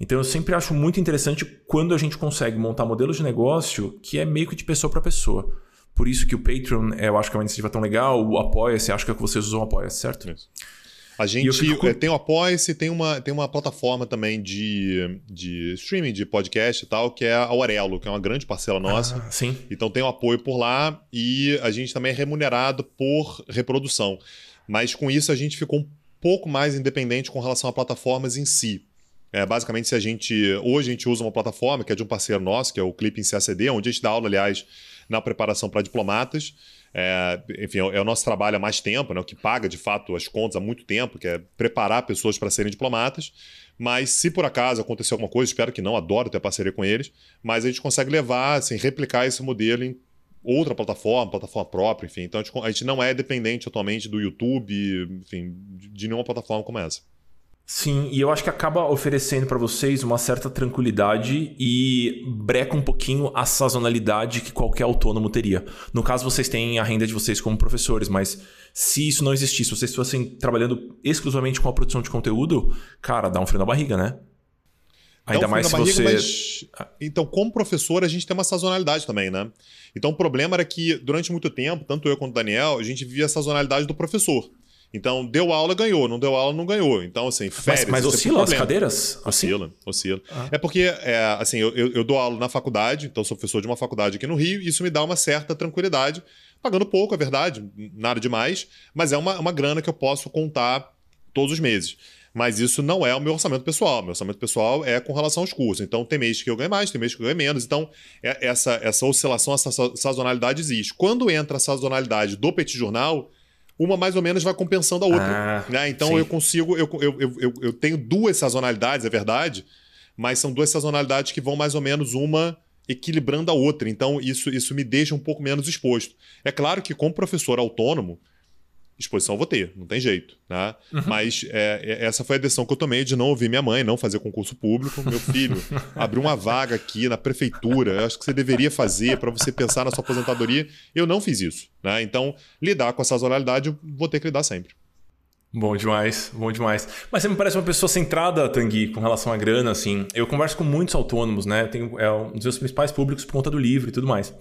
Então eu sempre acho muito interessante quando a gente consegue montar modelos de negócio que é meio que de pessoa para pessoa. Por isso que o Patreon, eu acho que é uma iniciativa tão legal, o Apoia-se, acho que é que vocês usam o Apoia-se, certo? Isso. A gente fico... É, tem o Apoia-se, tem uma, tem uma plataforma também de, de streaming, de podcast e tal, que é a Aurelo, que é uma grande parcela nossa. Ah, sim. Então tem o apoio por lá e a gente também é remunerado por reprodução. Mas com isso a gente ficou um pouco mais independente com relação a plataformas em si. É, basicamente, se a gente. Hoje a gente usa uma plataforma que é de um parceiro nosso, que é o Clipping CACD, onde a gente dá aula, aliás, na preparação para diplomatas. É, enfim, é o nosso trabalho há mais tempo, né, o que paga de fato as contas há muito tempo, que é preparar pessoas para serem diplomatas. Mas se por acaso acontecer alguma coisa, espero que não, adoro ter parceria com eles, mas a gente consegue levar, assim, replicar esse modelo em outra plataforma, plataforma própria, enfim. Então a gente, a gente não é dependente atualmente do YouTube, enfim, de nenhuma plataforma como essa. Sim, e eu acho que acaba oferecendo para vocês uma certa tranquilidade e breca um pouquinho a sazonalidade que qualquer autônomo teria. No caso, vocês têm a renda de vocês como professores, mas se isso não existisse, se vocês fossem trabalhando exclusivamente com a produção de conteúdo, cara, dá um frio na barriga, né? Ainda mais se barriga, você. Mas... Então, como professor, a gente tem uma sazonalidade também, né? Então, o problema era que, durante muito tempo, tanto eu quanto o Daniel, a gente via a sazonalidade do professor. Então, deu aula, ganhou. Não deu aula, não ganhou. Então, assim, férias... Mas, mas oscila as cadeiras? Assim? Oscila, oscila. Ah. É porque, é, assim, eu, eu, dou aula na faculdade, então sou professor de uma faculdade aqui no Rio, e isso me dá uma certa tranquilidade. Pagando pouco, é verdade, nada demais, mas é uma, uma grana que eu posso contar todos os meses. Mas isso não é o meu orçamento pessoal. Meu orçamento pessoal é com relação aos cursos. Então, tem mês que eu ganho mais, tem mês que eu ganho menos. Então, é, essa, essa oscilação, essa sazonalidade existe. Quando entra a sazonalidade do Petit Jornal, uma mais ou menos vai compensando a outra. Ah, né? Então, sim. eu consigo. Eu, eu, eu, eu tenho duas sazonalidades, é verdade, mas são duas sazonalidades que vão mais ou menos uma equilibrando a outra. Então, isso, isso me deixa um pouco menos exposto. É claro que, como professor autônomo, exposição eu vou ter, não tem jeito, né? Uhum. Mas é, é, essa foi a decisão que eu tomei de não ouvir minha mãe, não fazer concurso público. Meu filho, abriu uma vaga aqui na prefeitura, eu acho que você deveria fazer para você pensar na sua aposentadoria. Eu não fiz isso, né? Então, lidar com essa sazonalidade, eu vou ter que lidar sempre. Bom demais, bom demais. Mas você me parece uma pessoa centrada, Tanguy, com relação à grana, assim. Eu converso com muitos autônomos, né? Eu tenho, é um dos meus principais públicos por conta do livro e tudo mais.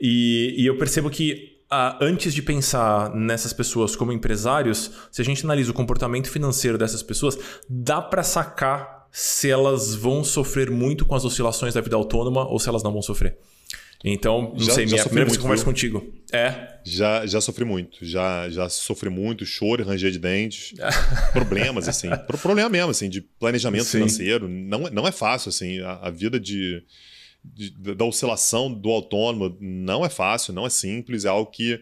E, e eu percebo que antes de pensar nessas pessoas como empresários, se a gente analisa o comportamento financeiro dessas pessoas, dá para sacar se elas vão sofrer muito com as oscilações da vida autônoma ou se elas não vão sofrer. Então, não já, sei, já minha primeira vez que converso contigo. É? Já, já sofri muito. Já, já sofri muito, choro, ranger de dentes. problemas, assim. Problema mesmo, assim, de planejamento Sim. financeiro. Não, não é fácil, assim. A, a vida de, de, da oscilação do autônomo não é fácil, não é simples. É algo que...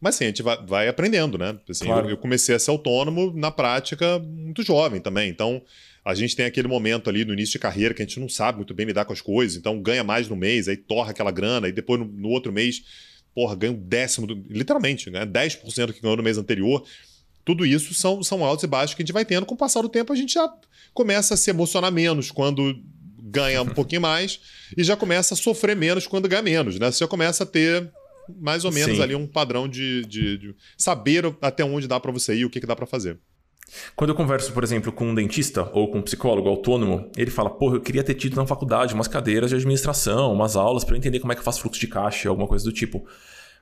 Mas assim, a gente vai, vai aprendendo, né? Assim, claro. eu, eu comecei a ser autônomo na prática muito jovem também. Então a gente tem aquele momento ali no início de carreira que a gente não sabe muito bem lidar com as coisas, então ganha mais no mês, aí torra aquela grana, e depois no, no outro mês, porra, ganha um décimo, do, literalmente, ganha 10% do que ganhou no mês anterior. Tudo isso são, são altos e baixos que a gente vai tendo. Com o passar do tempo, a gente já começa a se emocionar menos quando ganha um pouquinho mais e já começa a sofrer menos quando ganha menos, né? Você já começa a ter mais ou menos Sim. ali um padrão de, de, de, saber até onde dá para você ir, o que, que dá para fazer. Quando eu converso, por exemplo, com um dentista ou com um psicólogo autônomo, ele fala: Porra, eu queria ter tido na faculdade umas cadeiras de administração, umas aulas para entender como é que eu faço fluxo de caixa, alguma coisa do tipo.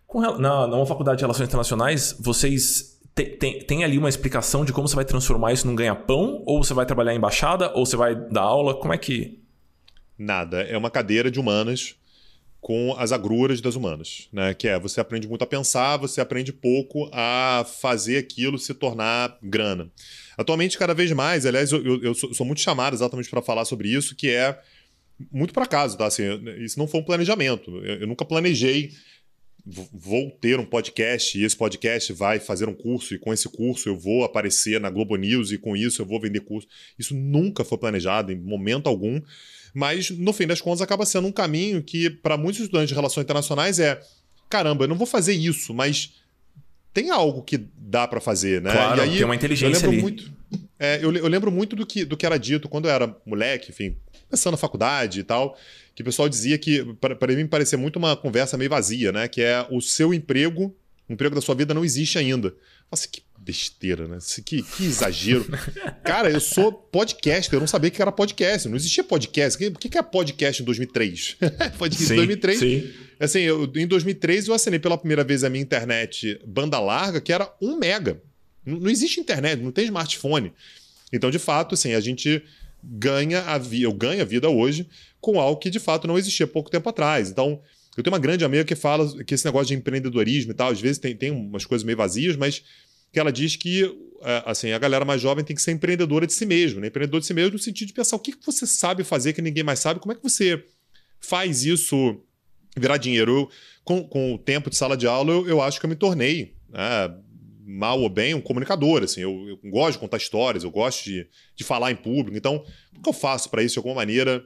Com, na, na faculdade de Relações Internacionais, vocês tem, ali uma explicação de como você vai transformar isso num ganha-pão? Ou você vai trabalhar em embaixada? Ou você vai dar aula? Como é que. Nada. É uma cadeira de humanas com as agruras das humanas, né? Que é você aprende muito a pensar, você aprende pouco a fazer aquilo se tornar grana. Atualmente, cada vez mais, aliás, eu, eu, sou, sou, muito chamado exatamente para falar sobre isso, que é muito por acaso, tá? Assim, isso não foi um planejamento. Eu, eu nunca planejei vou ter um podcast e esse podcast vai fazer um curso e com esse curso eu vou aparecer na Globo News e com isso eu vou vender curso. Isso nunca foi planejado em momento algum. Mas, no fim das contas, acaba sendo um caminho que, para muitos estudantes de relações internacionais, é: caramba, eu não vou fazer isso, mas tem algo que dá para fazer, né? Claro, e aí, tem uma inteligência eu lembro ali. Muito, é, eu, eu, lembro muito do que, do que era dito quando eu era moleque, enfim, começando a faculdade e tal, que o pessoal dizia que, para mim, parecia muito uma conversa meio vazia, né? Que é o seu emprego, o emprego da sua vida não existe ainda. Nossa, que besteira, né? Que, que exagero. Cara, eu sou podcaster, eu não sabia que era podcast. Não existia podcast. O que é podcast em 2003? podcast em 2003. Sim. Assim, eu, em 2003 eu assinei pela primeira vez a minha internet banda larga, que era 1 mega. Não, não existe internet, não tem smartphone. Então, de fato, assim, a gente ganha a vida, eu ganho a vida hoje com algo que de fato não existia pouco tempo atrás. Então, eu tenho uma grande amiga que fala que esse negócio de empreendedorismo e tal, às vezes tem, tem umas coisas meio vazias, mas que ela diz que é, assim, a galera mais jovem tem que ser empreendedora de si mesmo, né? Empreendedor de si mesmo no sentido de pensar o que você sabe fazer que ninguém mais sabe, como é que você faz isso virar dinheiro. Eu, com, com o tempo de sala de aula, eu, eu acho que eu me tornei, né, mal ou bem, um comunicador. Assim, eu, eu, gosto de contar histórias, eu gosto de, de falar em público. Então, o que eu faço para isso de alguma maneira?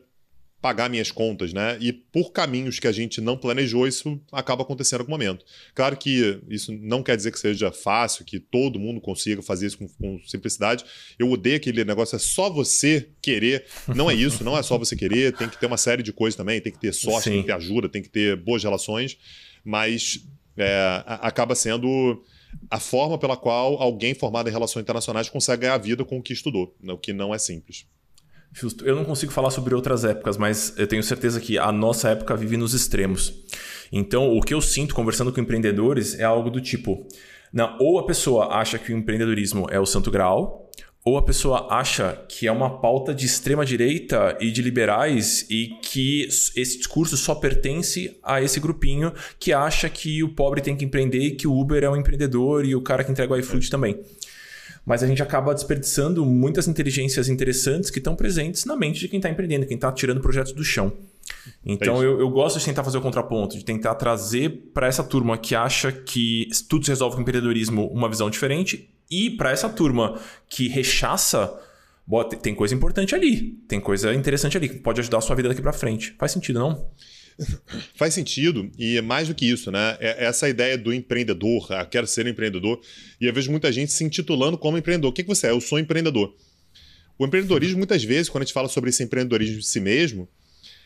Pagar minhas contas, né? E por caminhos que a gente não planejou, isso acaba acontecendo em algum momento. Claro que isso não quer dizer que seja fácil, que todo mundo consiga fazer isso com, com simplicidade. Eu odeio aquele negócio, é só você querer. Não é isso, não é só você querer, tem que ter uma série de coisas também, tem que ter sorte, Sim. tem que ter ajuda, tem que ter boas relações, mas é, acaba sendo a forma pela qual alguém formado em relações internacionais consegue ganhar a vida com o que estudou, o que não é simples. Justo. Eu não consigo falar sobre outras épocas, mas eu tenho certeza que a nossa época vive nos extremos. Então, o que eu sinto conversando com empreendedores é algo do tipo: não, ou a pessoa acha que o empreendedorismo é o santo grau, ou a pessoa acha que é uma pauta de extrema direita e de liberais e que esse discurso só pertence a esse grupinho que acha que o pobre tem que empreender e que o Uber é um empreendedor e o cara que entrega o iFood também. Mas a gente acaba desperdiçando muitas inteligências interessantes que estão presentes na mente de quem está empreendendo, quem está tirando projetos do chão. Então é eu, eu, gosto de tentar fazer o contraponto, de tentar trazer para essa turma que acha que tudo se resolve com empreendedorismo uma visão diferente e para essa turma que rechaça, tem coisa importante ali, tem coisa interessante ali que pode ajudar a sua vida daqui para frente. Faz sentido, não? Faz sentido, e é mais do que isso, né? É essa ideia do empreendedor, ah, quero ser empreendedor, e eu vejo muita gente se intitulando como empreendedor. O que, que você é? Eu sou empreendedor. O empreendedorismo, muitas vezes, quando a gente fala sobre esse empreendedorismo de si mesmo,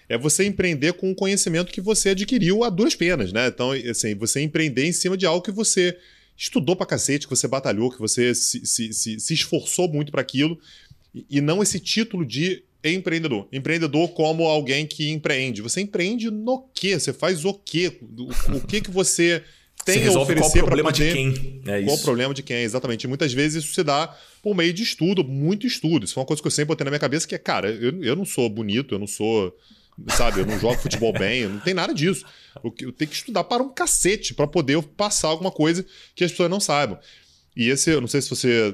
é você empreender com o conhecimento que você adquiriu a duras penas, né? Então, assim, você empreender em cima de algo que você estudou pra cacete, que você batalhou, que você se, se, se, se esforçou muito para aquilo, e não esse título de empreendedor. Empreendedor como alguém que empreende. Você empreende no quê? Você faz o quê? O, o que que você tem você a oferecer para poder... de quem? É qual o problema de quem? Exatamente. E muitas vezes isso se dá por meio de estudo, muito estudo. Isso é uma coisa que eu sempre botei na minha cabeça que é, cara, eu, eu não sou bonito, eu não sou sabe? Eu não jogo futebol bem, não tem nada disso. Eu tenho que estudar para um cacete para poder passar alguma coisa que as pessoas não saibam. E esse, eu não sei se você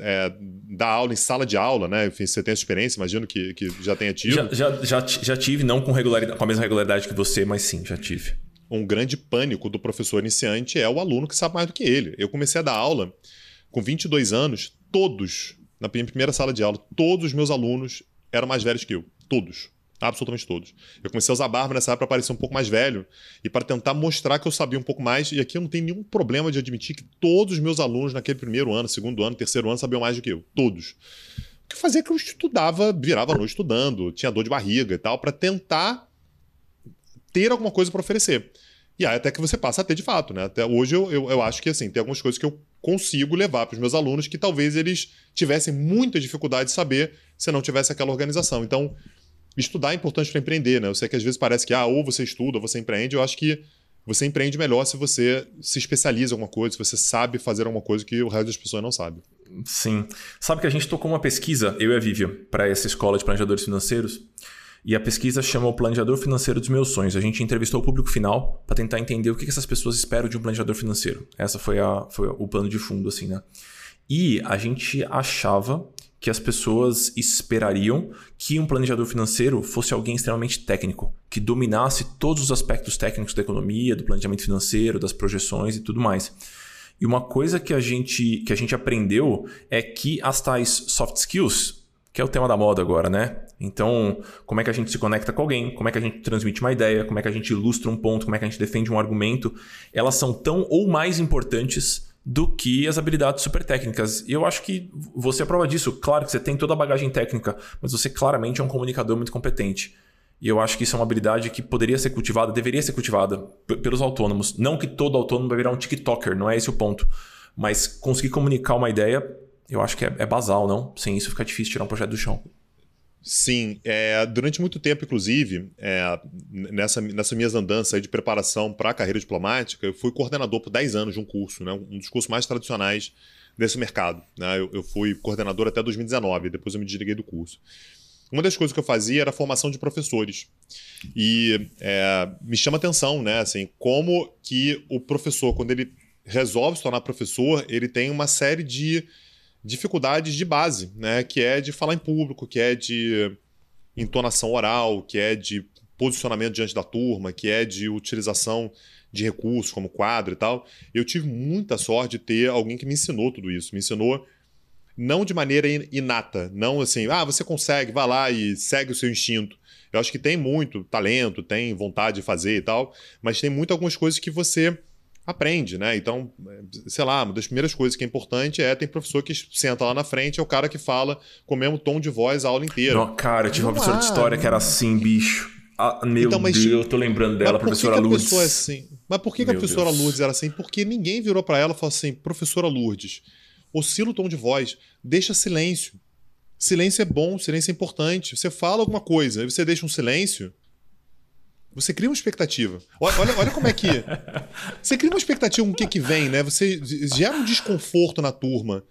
é, dá aula em sala de aula, né? Enfim, você tem essa experiência, imagino que, que já tenha tido. Já, já, já, já tive, não com, regularidade, com a mesma regularidade que você, mas sim, já tive. Um grande pânico do professor iniciante é o aluno que sabe mais do que ele. Eu comecei a dar aula com 22 anos, todos, na minha primeira sala de aula, todos os meus alunos eram mais velhos que eu. Todos. Absolutamente todos. Eu comecei a usar barba nessa época para parecer um pouco mais velho e para tentar mostrar que eu sabia um pouco mais. E aqui eu não tenho nenhum problema de admitir que todos os meus alunos naquele primeiro ano, segundo ano, terceiro ano sabiam mais do que eu. Todos. O que fazia que eu estudava, virava a noite estudando, tinha dor de barriga e tal, para tentar ter alguma coisa para oferecer. E aí até que você passa a ter de fato, né? Até hoje eu, eu, eu acho que assim, tem algumas coisas que eu consigo levar para os meus alunos que talvez eles tivessem muita dificuldade de saber se não tivesse aquela organização. Então, estudar é importante para empreender, né? Eu sei que às vezes parece que ah, ou você estuda ou você empreende. Eu acho que você empreende melhor se você se especializa em alguma coisa, se você sabe fazer alguma coisa que o resto das pessoas não sabe. Sim. Sabe que a gente tocou uma pesquisa, eu e a Vivian, para essa escola de planejadores financeiros. E a pesquisa chama o Planejador Financeiro dos Meus Sonhos. A gente entrevistou o público final para tentar entender o que essas pessoas esperam de um planejador financeiro. Essa foi, a, foi o plano de fundo, assim, né? E a gente achava que as pessoas esperariam que um planejador financeiro fosse alguém extremamente técnico, que dominasse todos os aspectos técnicos da economia, do planejamento financeiro, das projeções e tudo mais. E uma coisa que a gente, que a gente aprendeu é que as tais soft skills, que é o tema da moda agora, né? Então, como é que a gente se conecta com alguém, como é que a gente transmite uma ideia, como é que a gente ilustra um ponto, como é que a gente defende um argumento, elas são tão ou mais importantes do que as habilidades super técnicas. E eu acho que você é prova disso. Claro que você tem toda a bagagem técnica, mas você claramente é um comunicador muito competente. E eu acho que isso é uma habilidade que poderia ser cultivada, deveria ser cultivada pelos autônomos. Não que todo autônomo vai virar um TikToker, não é esse o ponto. Mas conseguir comunicar uma ideia, eu acho que é, é basal, não? Sem isso fica difícil tirar um projeto do chão. Sim, é, durante muito tempo, inclusive, é, nessa, nessas minhas andanças de preparação para a carreira diplomática, eu fui coordenador por 10 anos de um curso, né, um dos cursos mais tradicionais desse mercado. Né, eu, eu, fui coordenador até 2019, depois eu me desliguei do curso. Uma das coisas que eu fazia era a formação de professores. E é, me chama atenção, né, assim, como que o professor, quando ele resolve se tornar professor, ele tem uma série de dificuldades de base, né? Que é de falar em público, que é de entonação oral, que é de posicionamento diante da turma, que é de utilização de recursos como quadro e tal. Eu tive muita sorte de ter alguém que me ensinou tudo isso, me ensinou não de maneira inata, não assim, ah, você consegue, vá lá e segue o seu instinto. Eu acho que tem muito talento, tem vontade de fazer e tal, mas tem muito algumas coisas que você aprende, né? Então, sei lá, uma das primeiras coisas que é importante é tem professor que senta lá na frente, é o cara que fala com o mesmo tom de voz a aula inteira. Não, cara, eu tive uma professora de história que era assim, bicho. Ah, meu então, mas, Deus, eu tô lembrando dela, professora Lourdes. É assim? Mas por que, que a professora Deus. Lourdes era assim? Porque ninguém virou para ela e falou assim: professora Lourdes, oscila o tom de voz, deixa silêncio. Silêncio é bom, silêncio é importante. Você fala alguma coisa, aí você deixa um silêncio, você cria uma expectativa. Olha, olha, como é que. Você cria uma expectativa com o que, que vem, né? Você gera um desconforto na turma.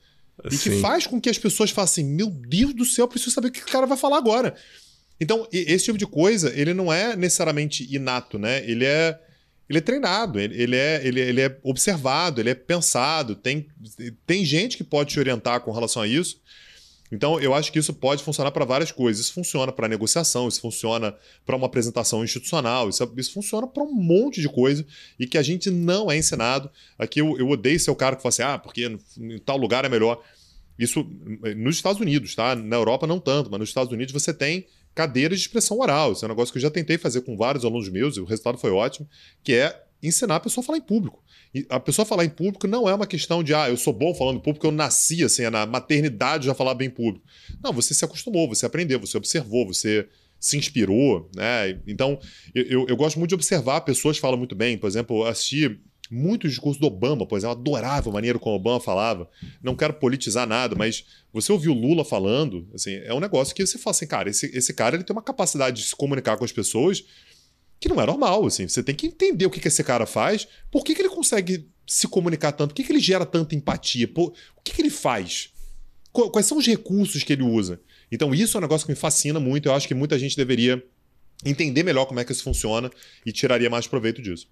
E Sim. que faz com que as pessoas façam assim: meu Deus do céu, eu preciso saber o que o cara vai falar agora. Então, esse tipo de coisa, ele não é necessariamente inato, né? Ele é. ele é treinado, ele, ele, é, ele, ele é observado, ele é pensado, tem, tem gente que pode te orientar com relação a isso. Então, eu acho que isso pode funcionar para várias coisas. Isso funciona para negociação, isso funciona para uma apresentação institucional, isso, isso funciona para um monte de coisa e que a gente não é ensinado. Aqui eu, eu odeio ser o cara que fala assim, ah, porque em tal lugar é melhor. Isso nos Estados Unidos, tá? Na Europa não tanto, mas nos Estados Unidos você tem cadeiras de expressão oral. Isso é um negócio que eu já tentei fazer com vários alunos meus e o resultado foi ótimo, que é ensinar a pessoa a falar em público. E a pessoa falar em público não é uma questão de, ah, eu sou bom falando em público, eu nasci assim, na maternidade já falar bem em público. Não, você se acostumou, você aprendeu, você observou, você se inspirou, né? Então, eu, eu, eu gosto muito de observar pessoas que falam muito bem. Por exemplo, eu assisti muitos discursos do Obama, pois eu adorava a maneira como o Obama falava. Não quero politizar nada, mas você ouviu o Lula falando, assim, é um negócio que você fala assim, cara, esse, esse cara ele tem uma capacidade de se comunicar com as pessoas que não é normal, assim. Você tem que entender o que, que esse cara faz, por que, que ele consegue se comunicar tanto, por que, que ele gera tanta empatia, por, o que, que ele faz, quais são os recursos que ele usa. Então isso é um negócio que me fascina muito, eu acho que muita gente deveria entender melhor como é que isso funciona e tiraria mais proveito disso.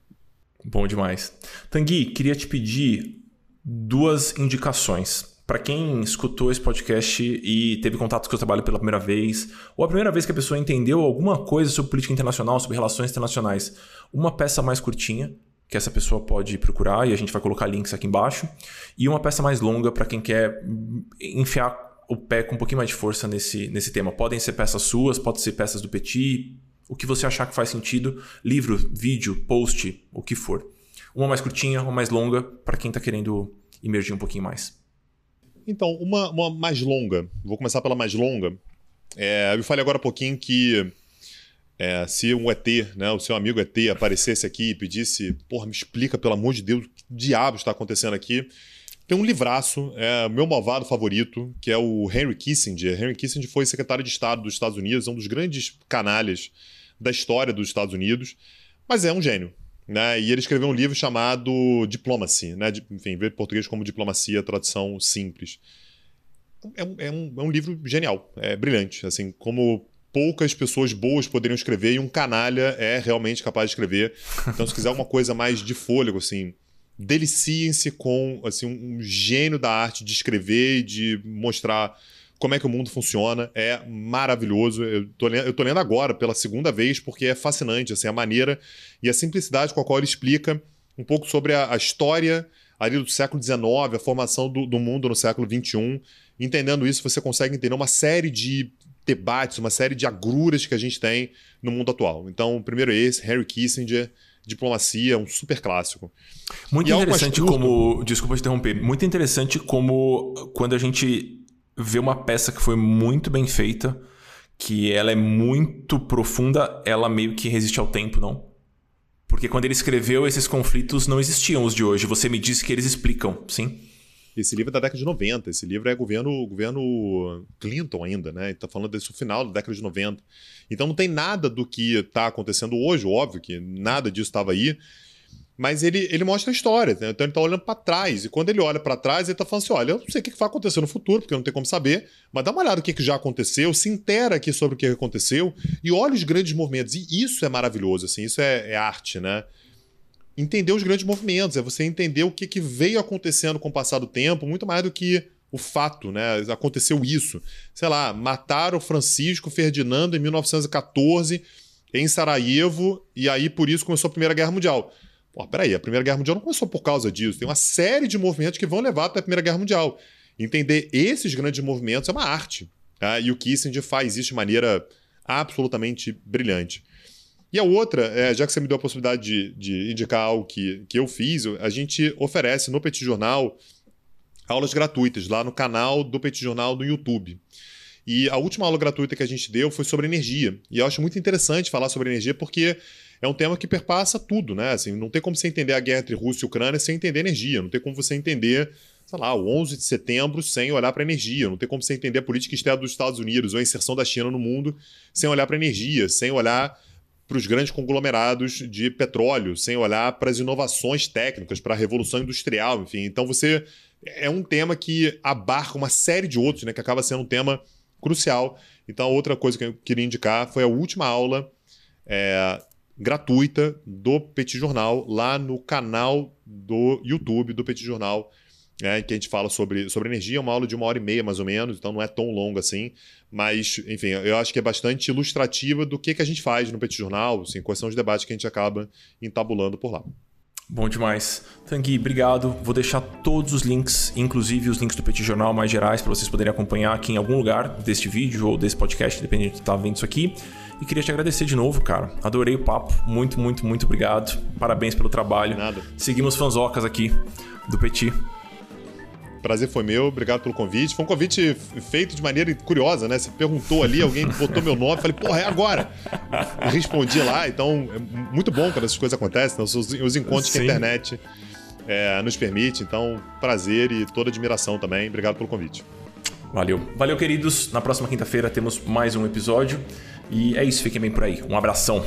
Bom demais. Tanguy, queria te pedir duas indicações para quem escutou esse podcast e teve contato com o trabalho pela primeira vez, ou a primeira vez que a pessoa entendeu alguma coisa sobre política internacional, sobre relações internacionais, uma peça mais curtinha, que essa pessoa pode procurar e a gente vai colocar links aqui embaixo, e uma peça mais longa para quem quer enfiar o pé com um pouquinho mais de força nesse, nesse tema. Podem ser peças suas, podem ser peças do Petit, o que você achar que faz sentido, livro, vídeo, post, o que for. Uma mais curtinha, uma mais longa, para quem está querendo imergir um pouquinho mais. Então, uma, uma mais longa. Vou começar pela mais longa. É, eu falei agora há pouquinho que é, se um ET, né, o seu amigo ET, aparecesse aqui e pedisse, porra, me explica, pelo amor de Deus, o que diabo está acontecendo aqui. Tem um livraço, é meu malvado favorito, que é o Henry Kissinger. Henry Kissinger foi secretário de Estado dos Estados Unidos, é um dos grandes canalhas da história dos Estados Unidos, mas é um gênio. Né? E ele escreveu um livro chamado Diplomacy, né? enfim, ver português como diplomacia, tradução simples. É um, é, um, é um livro genial, é brilhante, assim, como poucas pessoas boas poderiam escrever e um canalha é realmente capaz de escrever. Então, se quiser alguma coisa mais de fôlego, assim, deliciem-se com assim, um gênio da arte de escrever e de mostrar como é que o mundo funciona. É maravilhoso. Eu tô, lendo, eu tô lendo agora pela segunda vez porque é fascinante assim, a maneira e a simplicidade com a qual ele explica um pouco sobre a, a história ali do século XIX, a formação do, do mundo no século XXI. Entendendo isso, você consegue entender uma série de debates, uma série de agruras que a gente tem no mundo atual. Então, o primeiro é esse, Harry Kissinger, Diplomacia, um super clássico. Muito e interessante como. Desculpa te interromper. Muito interessante como quando a gente ver uma peça que foi muito bem feita, que ela é muito profunda, ela meio que resiste ao tempo, não? Porque quando ele escreveu, esses conflitos não existiam os de hoje. Você me disse que eles explicam, sim? Esse livro é da década de 90. Esse livro é governo, governo Clinton ainda, né? Está falando desse final da década de 90. Então não tem nada do que está acontecendo hoje, óbvio que nada disso estava aí. Mas ele, ele mostra a história, né? então ele está olhando para trás. E quando ele olha para trás, ele está falando assim: olha, eu não sei o que vai acontecer no futuro, porque não tem como saber, mas dá uma olhada no que, que já aconteceu, se intera aqui sobre o que aconteceu e olha os grandes movimentos. E isso é maravilhoso, assim, isso é, é arte, né? Entender os grandes movimentos, é você entender o que, que veio acontecendo com o passar do tempo, muito mais do que o fato, né? Aconteceu isso. Sei lá, mataram Francisco Ferdinando em 1914 em Sarajevo, e aí por isso começou a Primeira Guerra Mundial. Pô, peraí, a Primeira Guerra Mundial não começou por causa disso. Tem uma série de movimentos que vão levar até a Primeira Guerra Mundial. Entender esses grandes movimentos é uma arte. Tá? E o Kissinger faz isso de maneira absolutamente brilhante. E a outra, é, já que você me deu a possibilidade de, de indicar algo que, que eu fiz, a gente oferece no Petit Jornal aulas gratuitas lá no canal do Petit Jornal no YouTube. E a última aula gratuita que a gente deu foi sobre energia. E eu acho muito interessante falar sobre energia porque é um tema que perpassa tudo, né? Assim, não tem como você entender a guerra entre Rússia e Ucrânia sem entender energia, não tem como você entender, sei lá, o 11 de setembro sem olhar para energia, não tem como você entender a política externa dos Estados Unidos ou a inserção da China no mundo sem olhar para energia, sem olhar para os grandes conglomerados de petróleo, sem olhar para as inovações técnicas, para a revolução industrial, enfim. Então você é um tema que abarca uma série de outros, né, que acaba sendo um tema crucial. Então, outra coisa que eu queria indicar foi a última aula é, gratuita do Petit Jornal lá no canal do YouTube do Petit Jornal, né, que a gente fala sobre, sobre energia. É uma aula de uma hora e meia, mais ou menos, então não é tão longa assim. Mas, enfim, eu acho que é bastante ilustrativa do que, que a gente faz no Petit Jornal, assim, quais são os debates que a gente acaba entabulando por lá. Bom demais. Tanguy, obrigado. Vou deixar todos os links, inclusive os links do Petit Jornal mais gerais, para vocês poderem acompanhar aqui em algum lugar deste vídeo ou desse podcast, dependendo de estar vendo isso aqui. E queria te agradecer de novo, cara. Adorei o papo. Muito, muito, muito obrigado. Parabéns pelo trabalho. Nada. Seguimos fanzocas aqui do Petit. Prazer foi meu, obrigado pelo convite. Foi um convite feito de maneira curiosa, né? Você perguntou ali, alguém botou meu nome, falei, porra, é agora. respondi lá, então é muito bom quando essas coisas acontecem, então, os, os encontros Sim. que a internet é, nos permite. Então, prazer e toda admiração também. Obrigado pelo convite. Valeu. Valeu, queridos. Na próxima quinta-feira temos mais um episódio. E é isso, fiquem bem por aí. Um abração.